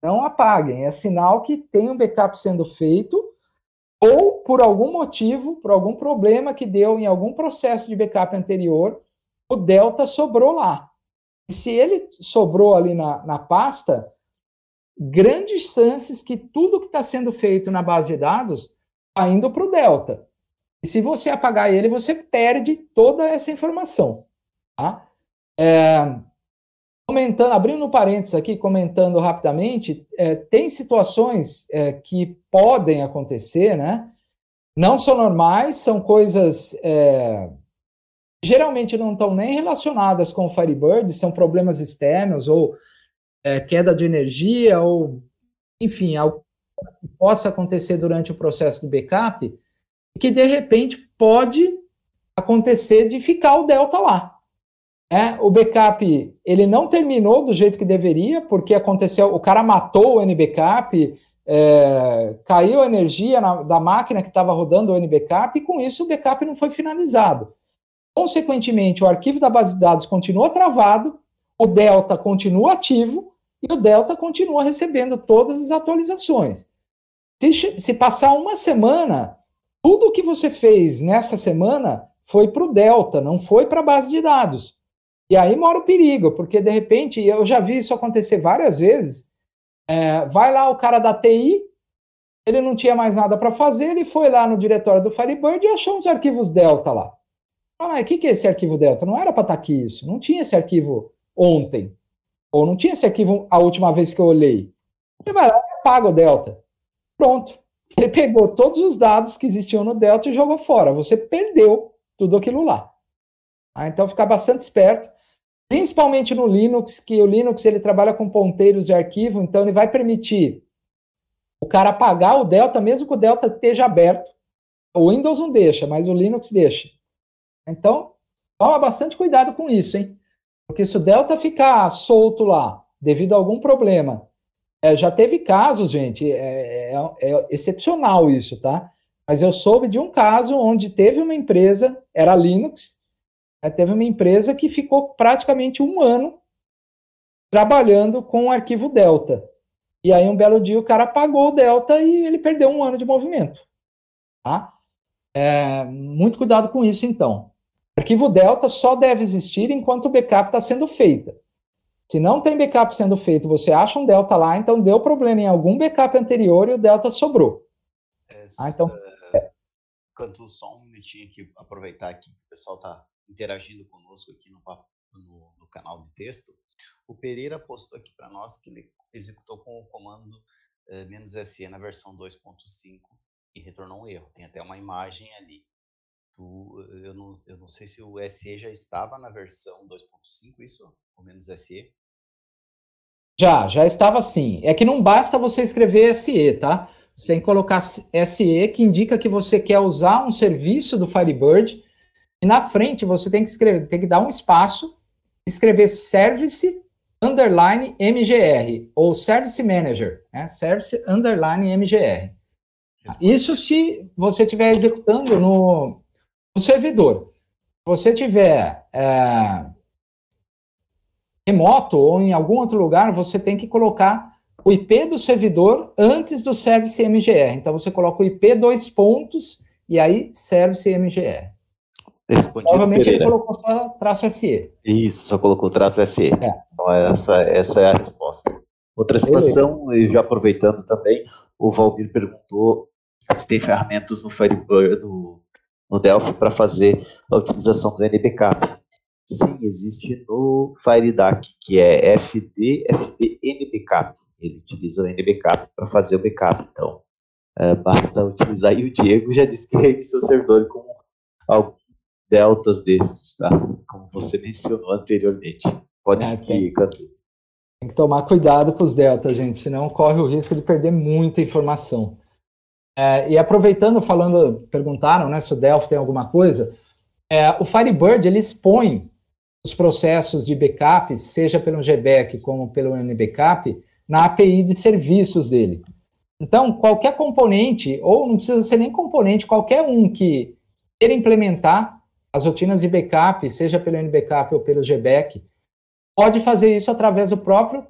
Não apaguem. É sinal que tem um backup sendo feito ou por algum motivo, por algum problema que deu em algum processo de backup anterior, o delta sobrou lá. E se ele sobrou ali na, na pasta, grandes chances que tudo que está sendo feito na base de dados está indo para o delta. E se você apagar ele, você perde toda essa informação. Tá? É, Comentando, abrindo parênteses aqui, comentando rapidamente, é, tem situações é, que podem acontecer, né? Não são normais, são coisas é, geralmente não estão nem relacionadas com o Firebird, são problemas externos ou é, queda de energia ou, enfim, algo que possa acontecer durante o processo do backup, que de repente pode acontecer de ficar o delta lá. É, o backup ele não terminou do jeito que deveria, porque aconteceu, o cara matou o NBackup, é, caiu a energia na, da máquina que estava rodando o NBackup, e com isso o backup não foi finalizado. Consequentemente, o arquivo da base de dados continua travado, o Delta continua ativo e o Delta continua recebendo todas as atualizações. Se, se passar uma semana, tudo o que você fez nessa semana foi para o Delta, não foi para a base de dados. E aí mora o perigo, porque de repente, eu já vi isso acontecer várias vezes. É, vai lá o cara da TI, ele não tinha mais nada para fazer, ele foi lá no diretório do Firebird e achou uns arquivos Delta lá. Ah, o que, que é esse arquivo Delta? Não era para estar tá aqui isso, não tinha esse arquivo ontem, ou não tinha esse arquivo a última vez que eu olhei. Você vai lá e apaga o Delta. Pronto. Ele pegou todos os dados que existiam no Delta e jogou fora. Você perdeu tudo aquilo lá. Ah, então, ficar bastante esperto principalmente no Linux, que o Linux ele trabalha com ponteiros de arquivo, então ele vai permitir o cara apagar o Delta, mesmo que o Delta esteja aberto. O Windows não deixa, mas o Linux deixa. Então, toma bastante cuidado com isso, hein? Porque se o Delta ficar solto lá, devido a algum problema, é, já teve casos, gente, é, é, é excepcional isso, tá? Mas eu soube de um caso onde teve uma empresa, era Linux, teve uma empresa que ficou praticamente um ano trabalhando com o arquivo Delta. E aí, um belo dia, o cara apagou o Delta e ele perdeu um ano de movimento. Tá? É, muito cuidado com isso, então. Arquivo Delta só deve existir enquanto o backup está sendo feito. Se não tem backup sendo feito, você acha um Delta lá, então deu problema em algum backup anterior e o Delta sobrou. Essa, ah, então. Canto só um minutinho aqui, aproveitar aqui que o pessoal está interagindo conosco aqui no, no, no canal de texto, o Pereira postou aqui para nós que ele executou com o comando eh, "-se na versão 2.5 e retornou um erro. Tem até uma imagem ali. Tu, eu, não, eu não sei se o SE já estava na versão 2.5, isso? Ou "-se? Já, já estava sim. É que não basta você escrever SE, tá? Você tem que colocar SE, que indica que você quer usar um serviço do Firebird e na frente você tem que escrever, tem que dar um espaço, escrever service underline MGR ou service manager, né? Service underline MGR. Isso se você estiver executando no, no servidor. Se você tiver é, remoto ou em algum outro lugar, você tem que colocar o IP do servidor antes do service MGR. Então você coloca o IP dois pontos e aí service MGR. Respondido Provavelmente Pereira. ele colocou só traço SE. Isso, só colocou traço SE. É. Então essa, essa é a resposta. Outra situação, e já aproveitando também, o Valmir perguntou se tem ferramentas no Firebird, no, no Delphi para fazer a utilização do NBCAP. Sim, existe no FireDAC, que é FD, FD NBCAP. Ele utiliza o NBCAP para fazer o backup. Então, é, basta utilizar. E o Diego já disse que reiniciou o servidor com alguns deltas desses, tá? Como você mencionou anteriormente. Pode é, seguir, Cadu. Tem que tomar cuidado com os deltas, gente, senão corre o risco de perder muita informação. É, e aproveitando, falando, perguntaram né, se o Delphi tem alguma coisa. É, o Firebird ele expõe os processos de backup, seja pelo GBAC como pelo NBCAP, na API de serviços dele. Então, qualquer componente, ou não precisa ser nem componente, qualquer um que queira implementar as rotinas de backup, seja pelo NBCAP ou pelo GBAC, pode fazer isso através do próprio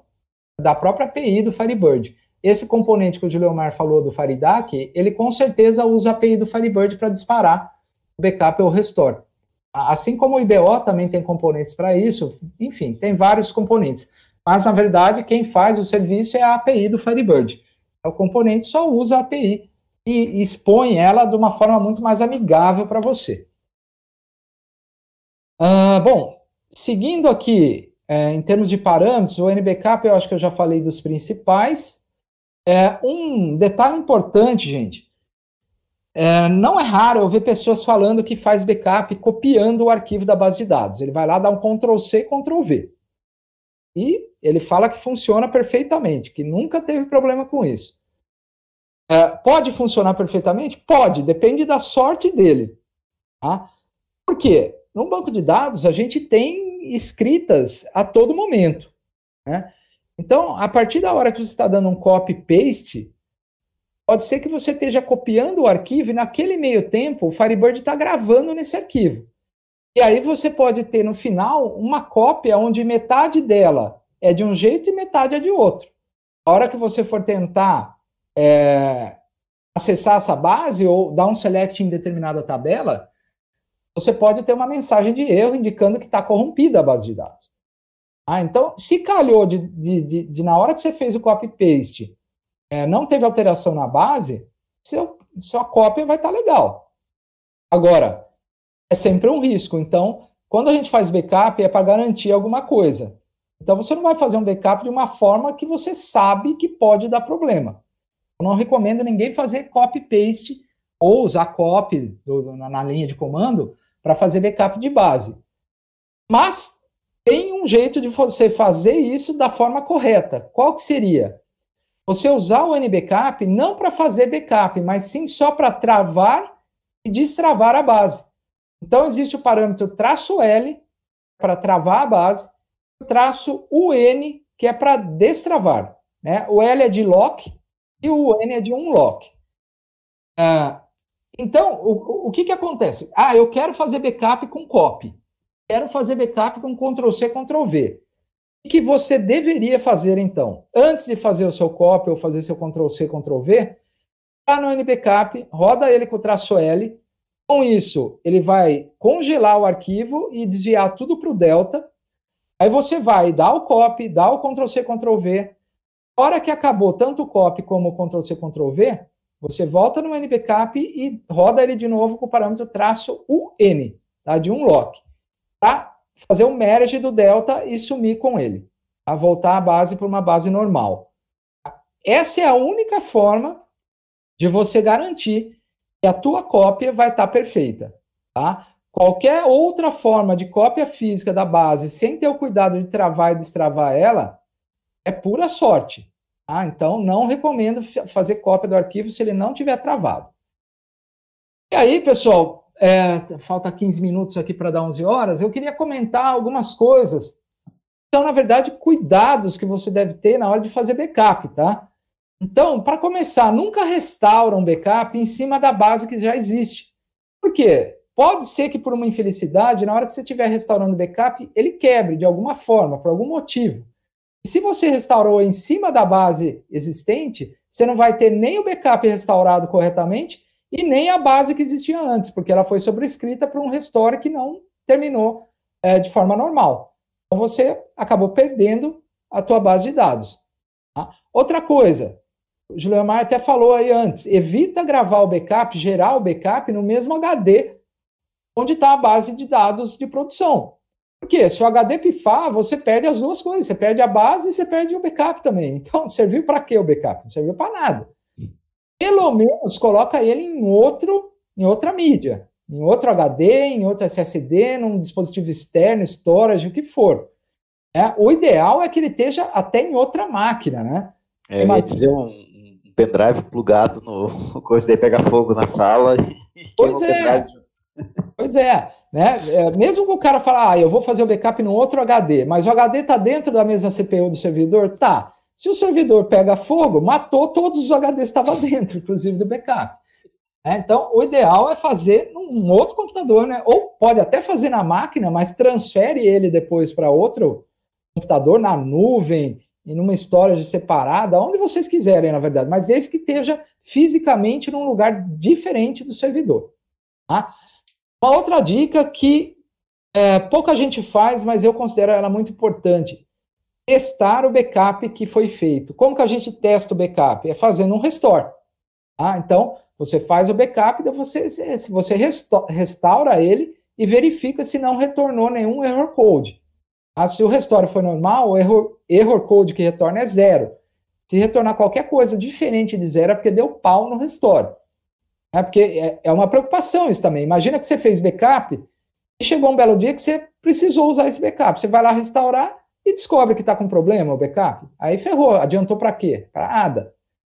da própria API do Firebird. Esse componente que o Juliomar falou do Faridac, ele com certeza usa a API do Firebird para disparar o backup ou restore. Assim como o IBO também tem componentes para isso, enfim, tem vários componentes. Mas, na verdade, quem faz o serviço é a API do Firebird. O componente só usa a API e expõe ela de uma forma muito mais amigável para você. Uh, bom, seguindo aqui é, em termos de parâmetros, o NBCAP eu acho que eu já falei dos principais. É, um detalhe importante, gente, é, não é raro eu ver pessoas falando que faz backup copiando o arquivo da base de dados. Ele vai lá dar um Ctrl C, Ctrl V. E ele fala que funciona perfeitamente, que nunca teve problema com isso. É, pode funcionar perfeitamente? Pode, depende da sorte dele. Tá? Por quê? No banco de dados, a gente tem escritas a todo momento. Né? Então, a partir da hora que você está dando um copy-paste, pode ser que você esteja copiando o arquivo e naquele meio tempo o Firebird está gravando nesse arquivo. E aí você pode ter no final uma cópia onde metade dela é de um jeito e metade é de outro. A hora que você for tentar é, acessar essa base ou dar um select em determinada tabela, você pode ter uma mensagem de erro indicando que está corrompida a base de dados. Ah, então, se calhou de, de, de, de, na hora que você fez o copy-paste, é, não teve alteração na base, seu, sua cópia vai estar tá legal. Agora, é sempre um risco. Então, quando a gente faz backup, é para garantir alguma coisa. Então, você não vai fazer um backup de uma forma que você sabe que pode dar problema. Eu não recomendo ninguém fazer copy-paste ou usar copy do, na, na linha de comando para fazer backup de base. Mas um jeito de você fazer isso da forma correta. Qual que seria? Você usar o NBackup não para fazer backup, mas sim só para travar e destravar a base. Então existe o parâmetro traço L para travar a base, o traço UN que é para destravar. Né? O L é de lock e o N é de unlock. Ah, então, o, o que, que acontece? Ah, eu quero fazer backup com copy. Quero fazer backup com Ctrl-C, Ctrl-V. O que você deveria fazer, então? Antes de fazer o seu copy ou fazer seu Ctrl-C, Ctrl-V, está no NBCAP, roda ele com o traço L. Com isso, ele vai congelar o arquivo e desviar tudo para o Delta. Aí você vai dar o copy, dar o Ctrl-C, Ctrl-V. A hora que acabou tanto o copy como o Ctrl-C, Ctrl-V, você volta no NBCAP e roda ele de novo com o parâmetro traço UN, tá? de um lock, para fazer o merge do delta e sumir com ele, a voltar a base para uma base normal. Essa é a única forma de você garantir que a tua cópia vai estar tá perfeita, tá? Qualquer outra forma de cópia física da base sem ter o cuidado de travar e destravar ela é pura sorte. Ah, então, não recomendo fazer cópia do arquivo se ele não tiver travado. E aí, pessoal, é, falta 15 minutos aqui para dar 11 horas, eu queria comentar algumas coisas. São, na verdade, cuidados que você deve ter na hora de fazer backup, tá? Então, para começar, nunca restaura um backup em cima da base que já existe. Por quê? Pode ser que por uma infelicidade, na hora que você estiver restaurando o backup, ele quebre de alguma forma, por algum motivo. Se você restaurou em cima da base existente, você não vai ter nem o backup restaurado corretamente e nem a base que existia antes, porque ela foi sobrescrita para um restore que não terminou é, de forma normal. Então você acabou perdendo a tua base de dados. Tá? Outra coisa, o Juliano Mar até falou aí antes, evita gravar o backup, gerar o backup no mesmo HD onde está a base de dados de produção. Porque se o HD pifar, você perde as duas coisas. Você perde a base e você perde o backup também. Então, serviu para quê o backup? Não serviu para nada. Pelo menos coloca ele em outro, em outra mídia, em outro HD, em outro SSD, num dispositivo externo, storage, o que for. É, o ideal é que ele esteja até em outra máquina, né? É, dizer um, um pendrive plugado no coisa daí pega fogo na sala e pois é. Pois é, né? É, mesmo que o cara fale, ah, eu vou fazer o backup no outro HD, mas o HD está dentro da mesma CPU do servidor, tá. Se o servidor pega fogo, matou todos os HDs que estavam dentro, inclusive do backup. É, então, o ideal é fazer num outro computador, né? Ou pode até fazer na máquina, mas transfere ele depois para outro computador na nuvem, e numa storage separada, onde vocês quiserem, na verdade, mas desde que esteja fisicamente num lugar diferente do servidor. Tá? Uma outra dica que é, pouca gente faz, mas eu considero ela muito importante. Testar o backup que foi feito. Como que a gente testa o backup? É fazendo um restore. Tá? Então, você faz o backup, então você, você restaura ele e verifica se não retornou nenhum error code. Ah, se o restore foi normal, o error, error code que retorna é zero. Se retornar qualquer coisa diferente de zero, é porque deu pau no restore. É porque é, é uma preocupação isso também. Imagina que você fez backup e chegou um belo dia que você precisou usar esse backup. Você vai lá restaurar e descobre que está com problema o backup. Aí ferrou. Adiantou para quê? Para nada.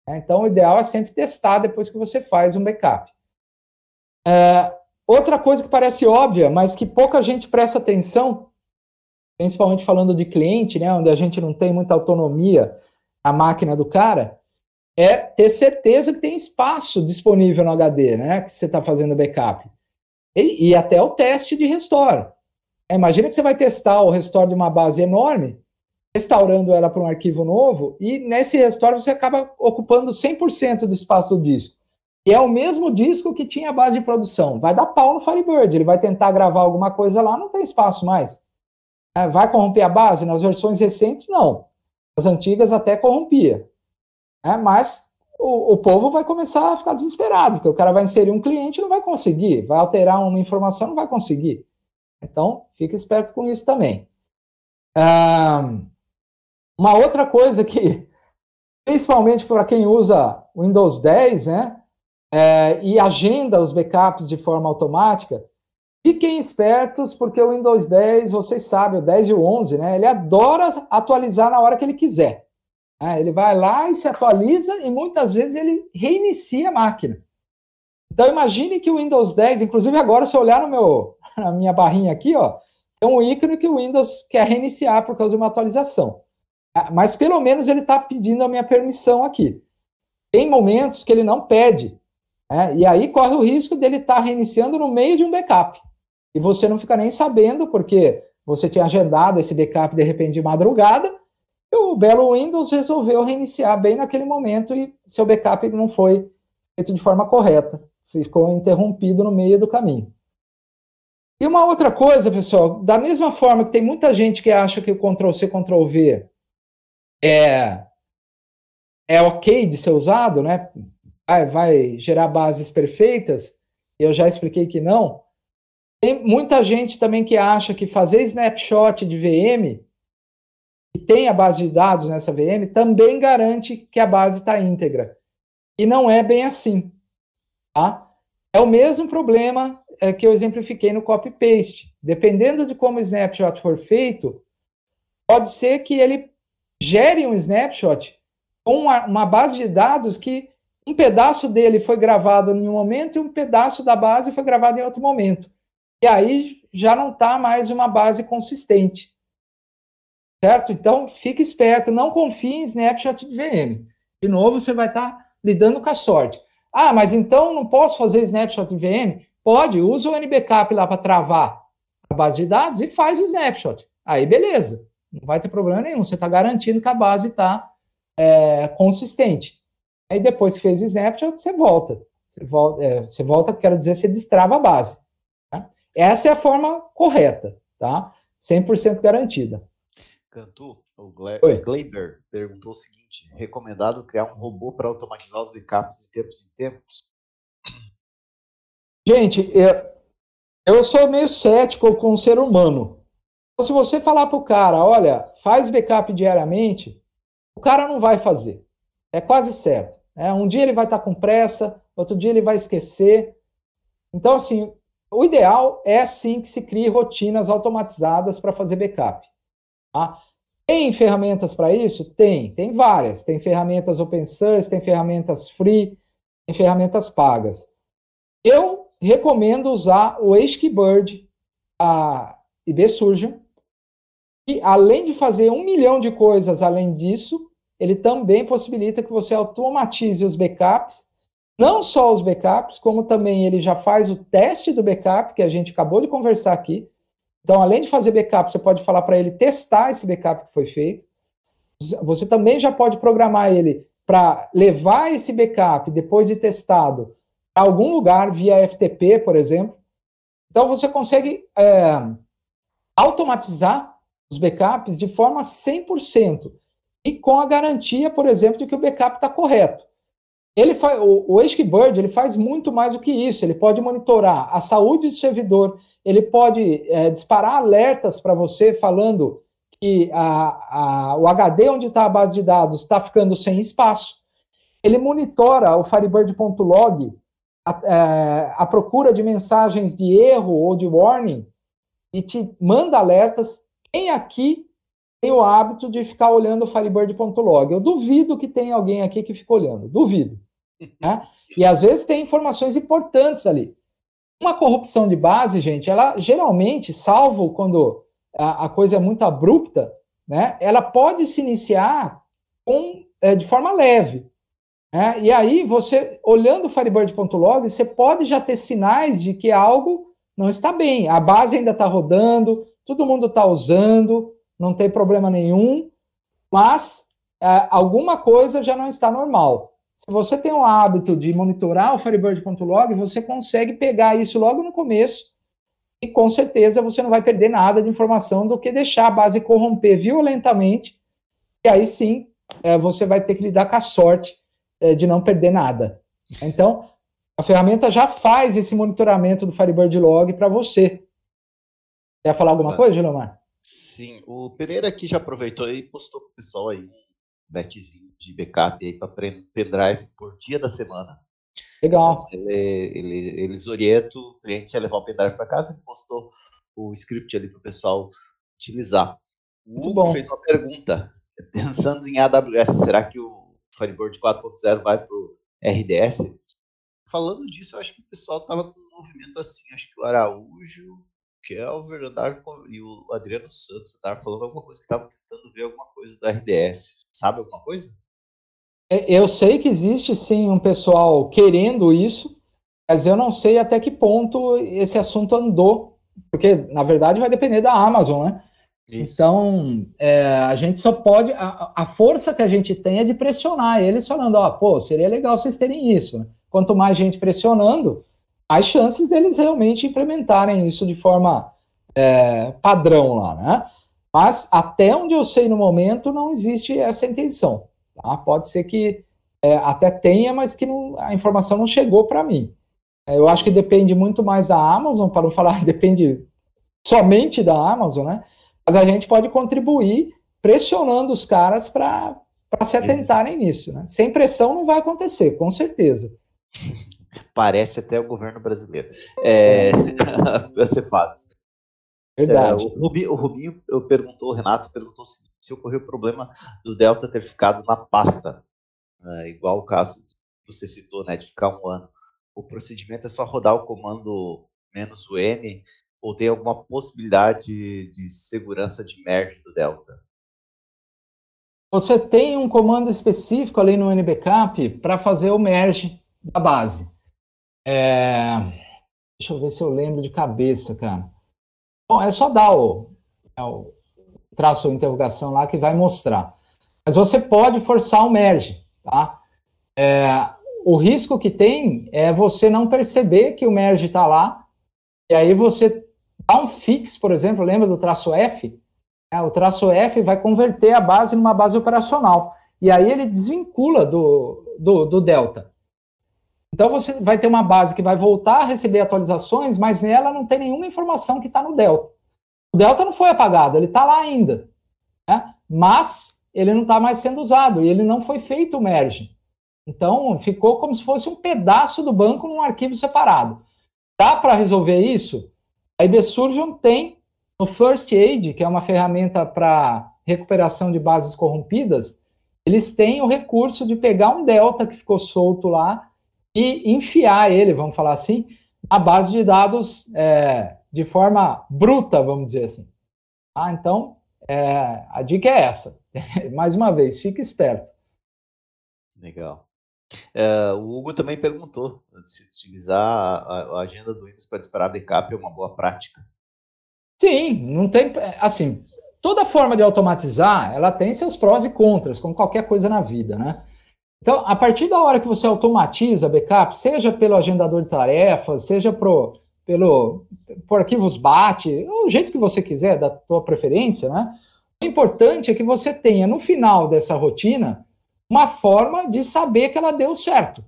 É, então, o ideal é sempre testar depois que você faz um backup. É, outra coisa que parece óbvia, mas que pouca gente presta atenção, principalmente falando de cliente, né, onde a gente não tem muita autonomia a máquina do cara, é ter certeza que tem espaço disponível no HD, né? Que você está fazendo backup. E, e, até o teste de restore. É, imagina que você vai testar o restore de uma base enorme, restaurando ela para um arquivo novo, e nesse restore você acaba ocupando 100% do espaço do disco. E é o mesmo disco que tinha a base de produção. Vai dar pau no Firebird, ele vai tentar gravar alguma coisa lá, não tem espaço mais. É, vai corromper a base? Nas versões recentes, não. As antigas até corrompia. É, mas o, o, povo vai começar a ficar desesperado, porque o cara vai inserir um cliente não vai conseguir, vai alterar uma informação não vai conseguir. Então, fique esperto com isso também. uma outra coisa que, principalmente para quem usa Windows 10, né, é, e agenda os backups de forma automática, fiquem espertos, porque o Windows 10, vocês sabem, o 10 e o 11, né, ele adora atualizar na hora que ele quiser. Ah, ele vai lá e se atualiza e muitas vezes ele reinicia a máquina. Então imagine que o Windows 10, inclusive agora se eu olhar no meu, na minha barrinha aqui, ó, é um ícone que o Windows quer reiniciar por causa de uma atualização. Ah, mas pelo menos ele está pedindo a minha permissão aqui. Tem momentos que ele não pede. Né? E aí corre o risco dele estar tá reiniciando no meio de um backup. E você não fica nem sabendo, porque você tinha agendado esse backup de repente de madrugada, e o belo Windows resolveu reiniciar bem naquele momento e seu backup não foi feito de forma correta. Ficou interrompido no meio do caminho. E uma outra coisa, pessoal, da mesma forma que tem muita gente que acha que o Ctrl-C, Ctrl-V é, é ok de ser usado, né? Vai, vai gerar bases perfeitas, eu já expliquei que não. Tem muita gente também que acha que fazer snapshot de VM e tem a base de dados nessa VM, também garante que a base está íntegra. E não é bem assim. Tá? É o mesmo problema é, que eu exemplifiquei no copy-paste. Dependendo de como o snapshot for feito, pode ser que ele gere um snapshot com uma, uma base de dados que um pedaço dele foi gravado em um momento e um pedaço da base foi gravado em outro momento. E aí já não está mais uma base consistente. Certo? Então, fique esperto, não confie em snapshot de VM. De novo, você vai estar tá lidando com a sorte. Ah, mas então não posso fazer snapshot de VM? Pode, usa o NBCAP lá para travar a base de dados e faz o snapshot. Aí, beleza. Não vai ter problema nenhum. Você está garantindo que a base está é, consistente. Aí, depois que fez o snapshot, você volta. Você volta, é, você volta, quero dizer, você destrava a base. Tá? Essa é a forma correta, tá? 100% garantida. Cantu, o Gleiber perguntou o seguinte: recomendado criar um robô para automatizar os backups de tempos em tempos? Gente, é, eu sou meio cético com o ser humano. Então, se você falar para o cara, olha, faz backup diariamente, o cara não vai fazer. É quase certo. Né? Um dia ele vai estar com pressa, outro dia ele vai esquecer. Então, assim, o ideal é sim que se crie rotinas automatizadas para fazer backup. Tá? Tem ferramentas para isso? Tem, tem várias. Tem ferramentas open source, tem ferramentas free, tem ferramentas pagas. Eu recomendo usar o HKBird, a IB Surgeon, e além de fazer um milhão de coisas além disso, ele também possibilita que você automatize os backups, não só os backups, como também ele já faz o teste do backup, que a gente acabou de conversar aqui, então, além de fazer backup, você pode falar para ele testar esse backup que foi feito. Você também já pode programar ele para levar esse backup, depois de testado, a algum lugar via FTP, por exemplo. Então, você consegue é, automatizar os backups de forma 100% e com a garantia, por exemplo, de que o backup está correto. Ele faz, o, o HKBird ele faz muito mais do que isso. Ele pode monitorar a saúde do servidor, ele pode é, disparar alertas para você falando que a, a, o HD onde está a base de dados está ficando sem espaço. Ele monitora o Firebird.log a, é, a procura de mensagens de erro ou de warning e te manda alertas. Quem aqui tem o hábito de ficar olhando o Firebird.log. Eu duvido que tenha alguém aqui que fica olhando, duvido. Né? E às vezes tem informações importantes ali. Uma corrupção de base, gente, ela geralmente, salvo quando a, a coisa é muito abrupta, né, ela pode se iniciar com, é, de forma leve. Né? E aí, você, olhando o Firebird.log, você pode já ter sinais de que algo não está bem. A base ainda está rodando, todo mundo está usando, não tem problema nenhum, mas é, alguma coisa já não está normal. Se você tem o hábito de monitorar o Firebird.log, você consegue pegar isso logo no começo e com certeza você não vai perder nada de informação do que deixar a base corromper violentamente e aí sim é, você vai ter que lidar com a sorte é, de não perder nada. Então, a ferramenta já faz esse monitoramento do Firebird Log para você. Quer falar alguma coisa, Gilomar? Sim, o Pereira aqui já aproveitou e postou pro pessoal aí um betzinho de backup aí para pendrive por dia da semana. Legal. Então, ele, ele, eles orientam o cliente a levar o pendrive para casa e postou o script ali para o pessoal utilizar. O Muito Hugo bom. fez uma pergunta, pensando em AWS, será que o Firebird 4.0 vai para o RDS? Falando disso, eu acho que o pessoal estava com um movimento assim, acho que o Araújo, Kelver andaram e o Adriano Santos andaram falando alguma coisa que estavam tentando ver alguma coisa do RDS. Sabe alguma coisa? É, eu sei que existe sim um pessoal querendo isso, mas eu não sei até que ponto esse assunto andou, porque na verdade vai depender da Amazon, né? Isso. Então, é, a gente só pode. A, a, força que a gente tem é de pressionar eles, falando: ó, pô, seria legal vocês terem isso. Né? Quanto mais gente pressionando, as chances deles realmente implementarem isso de forma é, padrão lá, né? Mas até onde eu sei no momento não existe essa intenção. Tá? Pode ser que é, até tenha, mas que não, a informação não chegou para mim. É, eu acho que depende muito mais da Amazon, para não falar depende somente da Amazon, né? Mas a gente pode contribuir pressionando os caras para se atentarem nisso. Né? Sem pressão não vai acontecer, com certeza. Parece até o governo brasileiro. É, vai ser fácil. Verdade. É, o, Rubinho, o Rubinho eu perguntou, o Renato perguntou se, se ocorreu o problema do Delta ter ficado na pasta, né, igual o caso que você citou, né, de ficar um ano. O procedimento é só rodar o comando menos o N ou tem alguma possibilidade de segurança de merge do Delta? Você tem um comando específico ali no NBCAP para fazer o merge da base. É... Deixa eu ver se eu lembro de cabeça, cara. Bom, é só dar o, é o traço ou interrogação lá que vai mostrar. Mas você pode forçar o merge, tá? É, o risco que tem é você não perceber que o merge está lá, e aí você dá um fix, por exemplo, lembra do traço F? É, o traço F vai converter a base numa base operacional. E aí ele desvincula do, do, do delta. Então você vai ter uma base que vai voltar a receber atualizações, mas nela não tem nenhuma informação que está no Delta. O Delta não foi apagado, ele está lá ainda. Né? Mas ele não está mais sendo usado e ele não foi feito o merge. Então ficou como se fosse um pedaço do banco num arquivo separado. Dá para resolver isso? A IBSurgeon tem no First Aid, que é uma ferramenta para recuperação de bases corrompidas, eles têm o recurso de pegar um delta que ficou solto lá e enfiar ele, vamos falar assim, na base de dados é, de forma bruta, vamos dizer assim. Ah, então, é, a dica é essa. Mais uma vez, fique esperto. Legal. É, o Hugo também perguntou se utilizar a, a agenda do Windows para disparar backup é uma boa prática. Sim, não tem. Assim, toda forma de automatizar, ela tem seus prós e contras, como qualquer coisa na vida, né? Então, a partir da hora que você automatiza backup, seja pelo agendador de tarefas, seja pro, pelo por arquivos BAT, o jeito que você quiser, da tua preferência, né? O importante é que você tenha no final dessa rotina uma forma de saber que ela deu certo.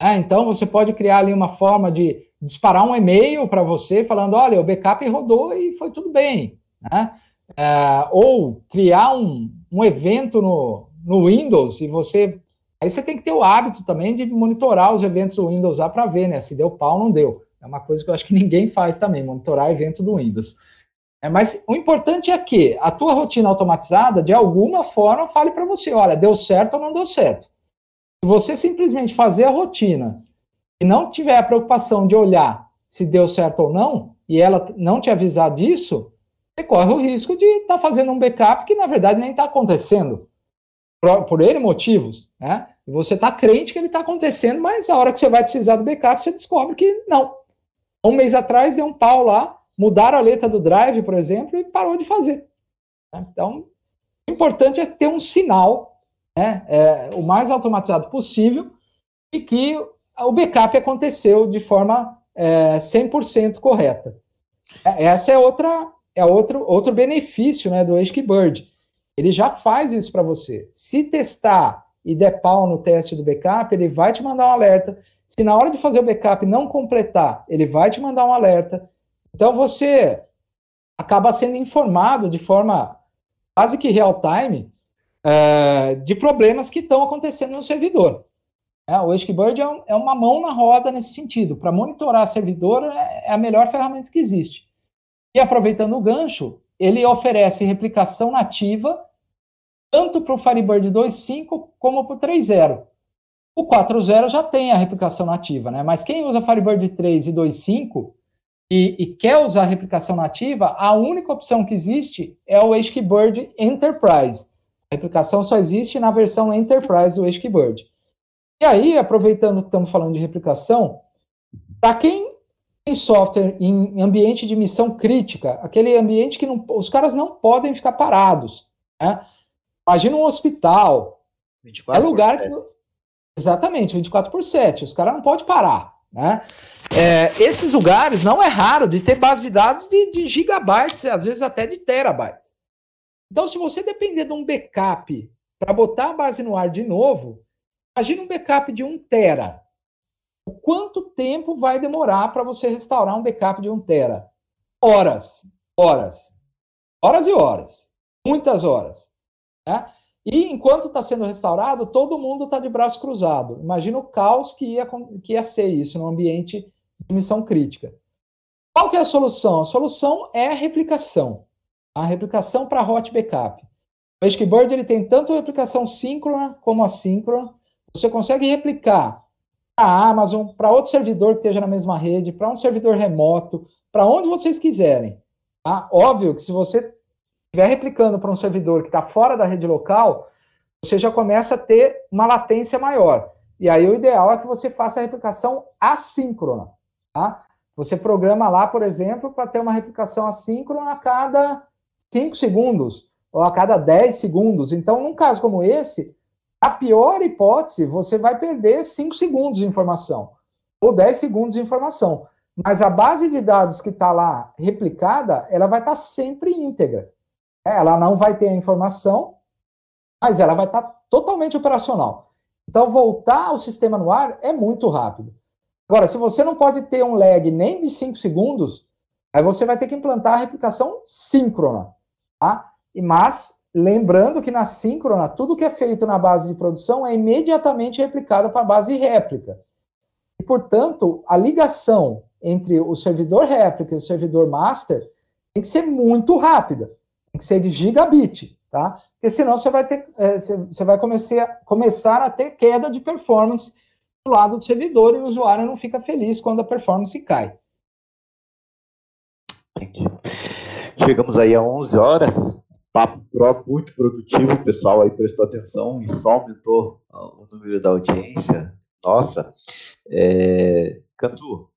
É, então, você pode criar ali uma forma de disparar um e-mail para você falando: olha, o backup rodou e foi tudo bem. Né? É, ou criar um, um evento no, no Windows e você. Aí você tem que ter o hábito também de monitorar os eventos do Windows lá para ver, né? Se deu pau, não deu. É uma coisa que eu acho que ninguém faz também, monitorar evento do Windows. É, mas o importante é que a tua rotina automatizada, de alguma forma, fale para você, olha, deu certo ou não deu certo. Se você simplesmente fazer a rotina e não tiver a preocupação de olhar se deu certo ou não, e ela não te avisar disso, você corre o risco de estar tá fazendo um backup que na verdade nem está acontecendo, por, por motivos, né? Você está crente que ele está acontecendo, mas a hora que você vai precisar do backup, você descobre que não. Um mês atrás deu um pau lá, mudaram a letra do drive, por exemplo, e parou de fazer. Né? Então, o importante é ter um sinal, né, é, o mais automatizado possível, e que o backup aconteceu de forma é, 100% correta. É, essa é outra é outro, outro benefício né, do Bird. Ele já faz isso para você. Se testar e der pau no teste do backup, ele vai te mandar um alerta. Se na hora de fazer o backup não completar, ele vai te mandar um alerta. Então você acaba sendo informado de forma quase que real time é, de problemas que estão acontecendo no servidor. É, o Wishbird é, um, é, uma mão na roda nesse sentido. Para monitorar servidor é, é a melhor ferramenta que existe. E aproveitando o gancho, ele oferece replicação nativa tanto para o Firebird 2.5 como para o 3.0. O 4.0 já tem a replicação nativa, né? Mas quem usa Firebird 3 e 2.5 e, e, quer usar a replicação nativa, a única opção que existe é o Bird Enterprise. A replicação só existe na versão Enterprise do Bird. E aí, aproveitando que estamos falando de replicação, para quem tem software em ambiente de missão crítica, aquele ambiente que não, os caras não podem ficar parados. Né? Imagina um hospital. 24 é lugar que. Exatamente, 24 por 7. Os caras não podem parar. Né? É, esses lugares não é raro de ter base de dados de, de gigabytes, às vezes até de terabytes. Então, se você depender de um backup para botar a base no ar de novo, Imagina um backup de 1 tera. Quanto tempo vai demorar para você restaurar um backup de 1 tera? Horas, horas, horas e horas, muitas horas. Né? E enquanto está sendo restaurado, todo mundo está de braço cruzado. Imagina o caos que ia, que ia ser isso no ambiente missão crítica. Qual que é a solução? A solução é a replicação. A replicação para hot backup. O Eskibird ele tem tanto replicação síncrona como assíncrona. Você consegue replicar para a Amazon, para outro servidor que esteja na mesma rede, para um servidor remoto, para onde vocês quiserem. Tá? Óbvio que se você estiver replicando para um servidor que está fora da rede local, você já começa a ter uma latência maior. E aí o ideal é que você faça a replicação assíncrona. Tá? Você programa lá, por exemplo, para ter uma replicação assíncrona a cada 5 segundos ou a cada 10 segundos. Então, num caso como esse, a pior hipótese, você vai perder 5 segundos de informação, ou 10 segundos de informação. Mas a base de dados que está lá replicada, ela vai estar tá sempre íntegra. É, ela não vai ter a informação, mas ela vai estar tá totalmente operacional. Então, voltar ao sistema no ar é muito rápido. Agora, se você não pode ter um lag nem de 5 segundos, aí você vai ter que implantar a replicação síncrona, tá? E, mas, lembrando que na síncrona, tudo que é feito na base de produção é imediatamente replicado para a base réplica. E, portanto, a ligação entre o servidor réplica e o servidor master tem que ser muito rápida, tem que ser de gigabit, tá? Porque senão você vai ter, é, você vai começar, começar a ter queda de performance do lado do servidor e o usuário não fica feliz quando a performance cai. Chegamos aí a 11 horas, papo pro, muito produtivo, o pessoal aí prestou atenção e só aumentou o número da audiência. Nossa, é, Cantu,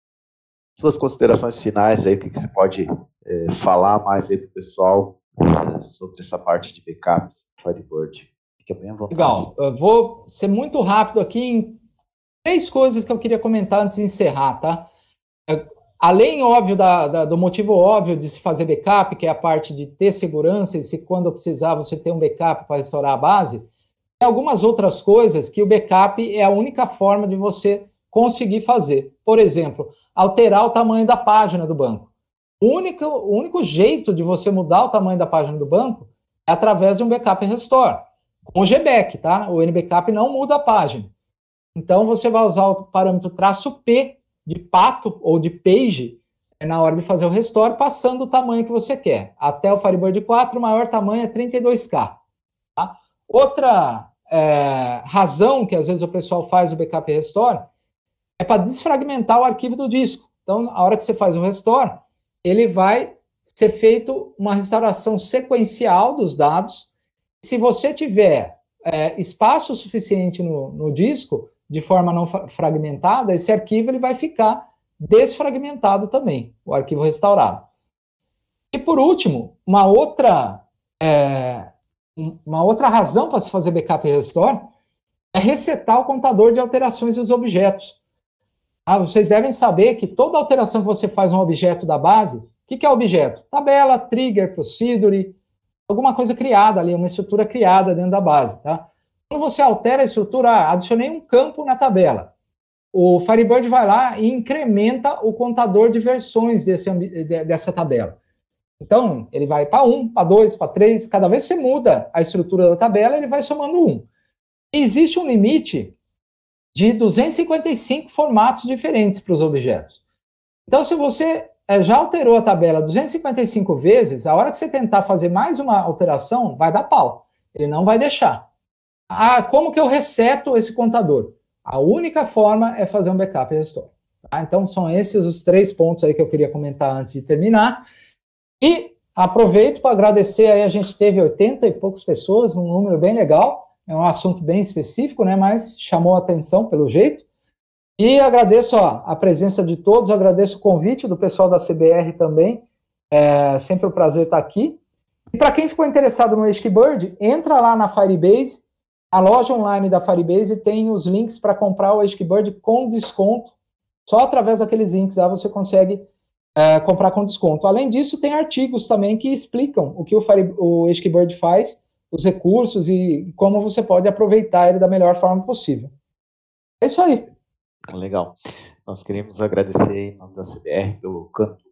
suas considerações finais aí, o que, que você pode é, falar mais aí para o pessoal é, sobre essa parte de backups do Firebird? Fica bem à vontade. Legal, eu vou ser muito rápido aqui em três coisas que eu queria comentar antes de encerrar, tá? É, além, óbvio, da, da, do motivo óbvio de se fazer backup, que é a parte de ter segurança e se quando precisar você ter um backup para restaurar a base, tem algumas outras coisas que o backup é a única forma de você conseguir fazer. Por exemplo, alterar o tamanho da página do banco. O único, o único jeito de você mudar o tamanho da página do banco é através de um backup restore. Com o GBAC, tá? O NBackup não muda a página. Então, você vai usar o parâmetro traço P de pato ou de page é na hora de fazer o restore, passando o tamanho que você quer. Até o Firebird 4, o maior tamanho é 32K. Tá? Outra é, razão que às vezes o pessoal faz o backup restore é para desfragmentar o arquivo do disco. Então, a hora que você faz o restore, ele vai ser feito uma restauração sequencial dos dados. Se você tiver é, espaço suficiente no, no disco, de forma não fragmentada, esse arquivo ele vai ficar desfragmentado também, o arquivo restaurado. E por último, uma outra, é, uma outra razão para se fazer backup e restore é resetar o contador de alterações dos objetos. Ah, vocês devem saber que toda alteração que você faz no objeto da base, o que, que é objeto? Tabela, trigger, procedure, alguma coisa criada ali, uma estrutura criada dentro da base, tá? Quando você altera a estrutura, ah, adicionei um campo na tabela. O Firebird vai lá e incrementa o contador de versões desse, dessa tabela. Então, ele vai para 1, para 2, para 3. Cada vez que você muda a estrutura da tabela, ele vai somando 1. existe um limite de 255 formatos diferentes para os objetos. Então, se você eh, já alterou a tabela 255 vezes, a hora que você tentar fazer mais uma alteração, vai dar pau. Ele não vai deixar. Ah, como que eu reseto esse contador? A única forma é fazer um backup restore. Tá? Então, são esses os três pontos aí que eu queria comentar antes de terminar. E aproveito para agradecer aí, a gente teve 80 e poucas pessoas, um número bem legal. É um assunto bem específico, né? Mas chamou a atenção pelo jeito. E agradeço ó, a presença de todos, agradeço o convite do pessoal da CBR também. É sempre um prazer estar aqui. E para quem ficou interessado no Bird, entra lá na Firebase, a loja online da Firebase tem os links para comprar o Bird com desconto. Só através daqueles links lá você consegue é, comprar com desconto. Além disso, tem artigos também que explicam o que o, Fire, o faz, os recursos e como você pode aproveitar ele da melhor forma possível. É isso aí. Legal. Nós queremos agradecer em nome da CBR pelo canto,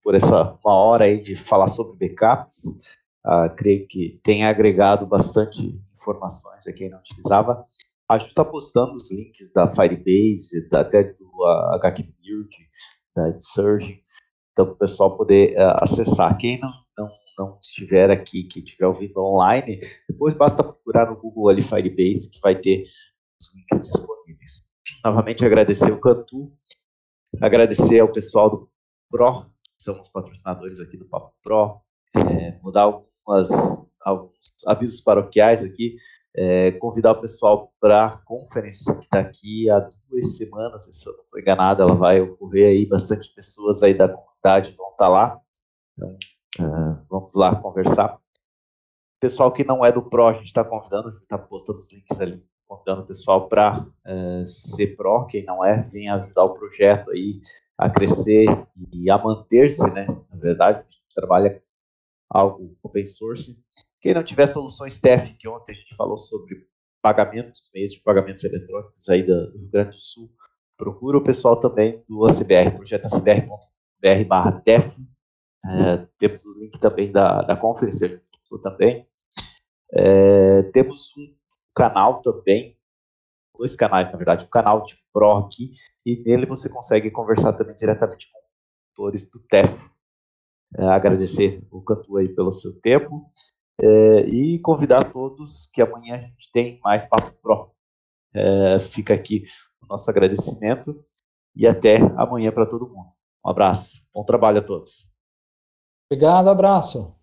por essa uma hora aí de falar sobre backups. Uh, creio que tem agregado bastante informações a quem não utilizava. A gente está postando os links da Firebase, da, até do uh, HQBuild, da Surge, então o pessoal poder uh, acessar. Quem não, não, não estiver aqui, que estiver ouvindo online, depois basta procurar no Google ali Firebase, que vai ter os links disponíveis. Novamente agradecer o Cantu, agradecer ao pessoal do Pro, que são os patrocinadores aqui do Papo Pro, é, vou dar algumas alguns avisos paroquiais aqui, é, convidar o pessoal para a conferência que está aqui há duas semanas, se eu não estou enganado, ela vai ocorrer aí, bastante pessoas aí da comunidade vão estar tá lá, então uh, vamos lá conversar. Pessoal que não é do PRO, a gente está convidando, a gente está postando os links ali, convidando o pessoal para uh, ser PRO, quem não é, vem ajudar o projeto aí a crescer e a manter-se, né, na verdade, a gente trabalha algo open source, quem não tiver soluções TEF, que ontem a gente falou sobre pagamentos, meios de pagamentos eletrônicos aí do Rio Grande do Sul, procura o pessoal também do ACBR, projeto acbr.br barra DEF. É, temos o link também da, da conferência também. É, temos um canal também, dois canais, na verdade, um canal de Pro aqui, e nele você consegue conversar também diretamente com autores do TEF. É, agradecer o Cantu aí pelo seu tempo é, e convidar todos que amanhã a gente tem mais Papo Pro. É, fica aqui o nosso agradecimento e até amanhã para todo mundo. Um abraço, bom trabalho a todos. Obrigado, abraço.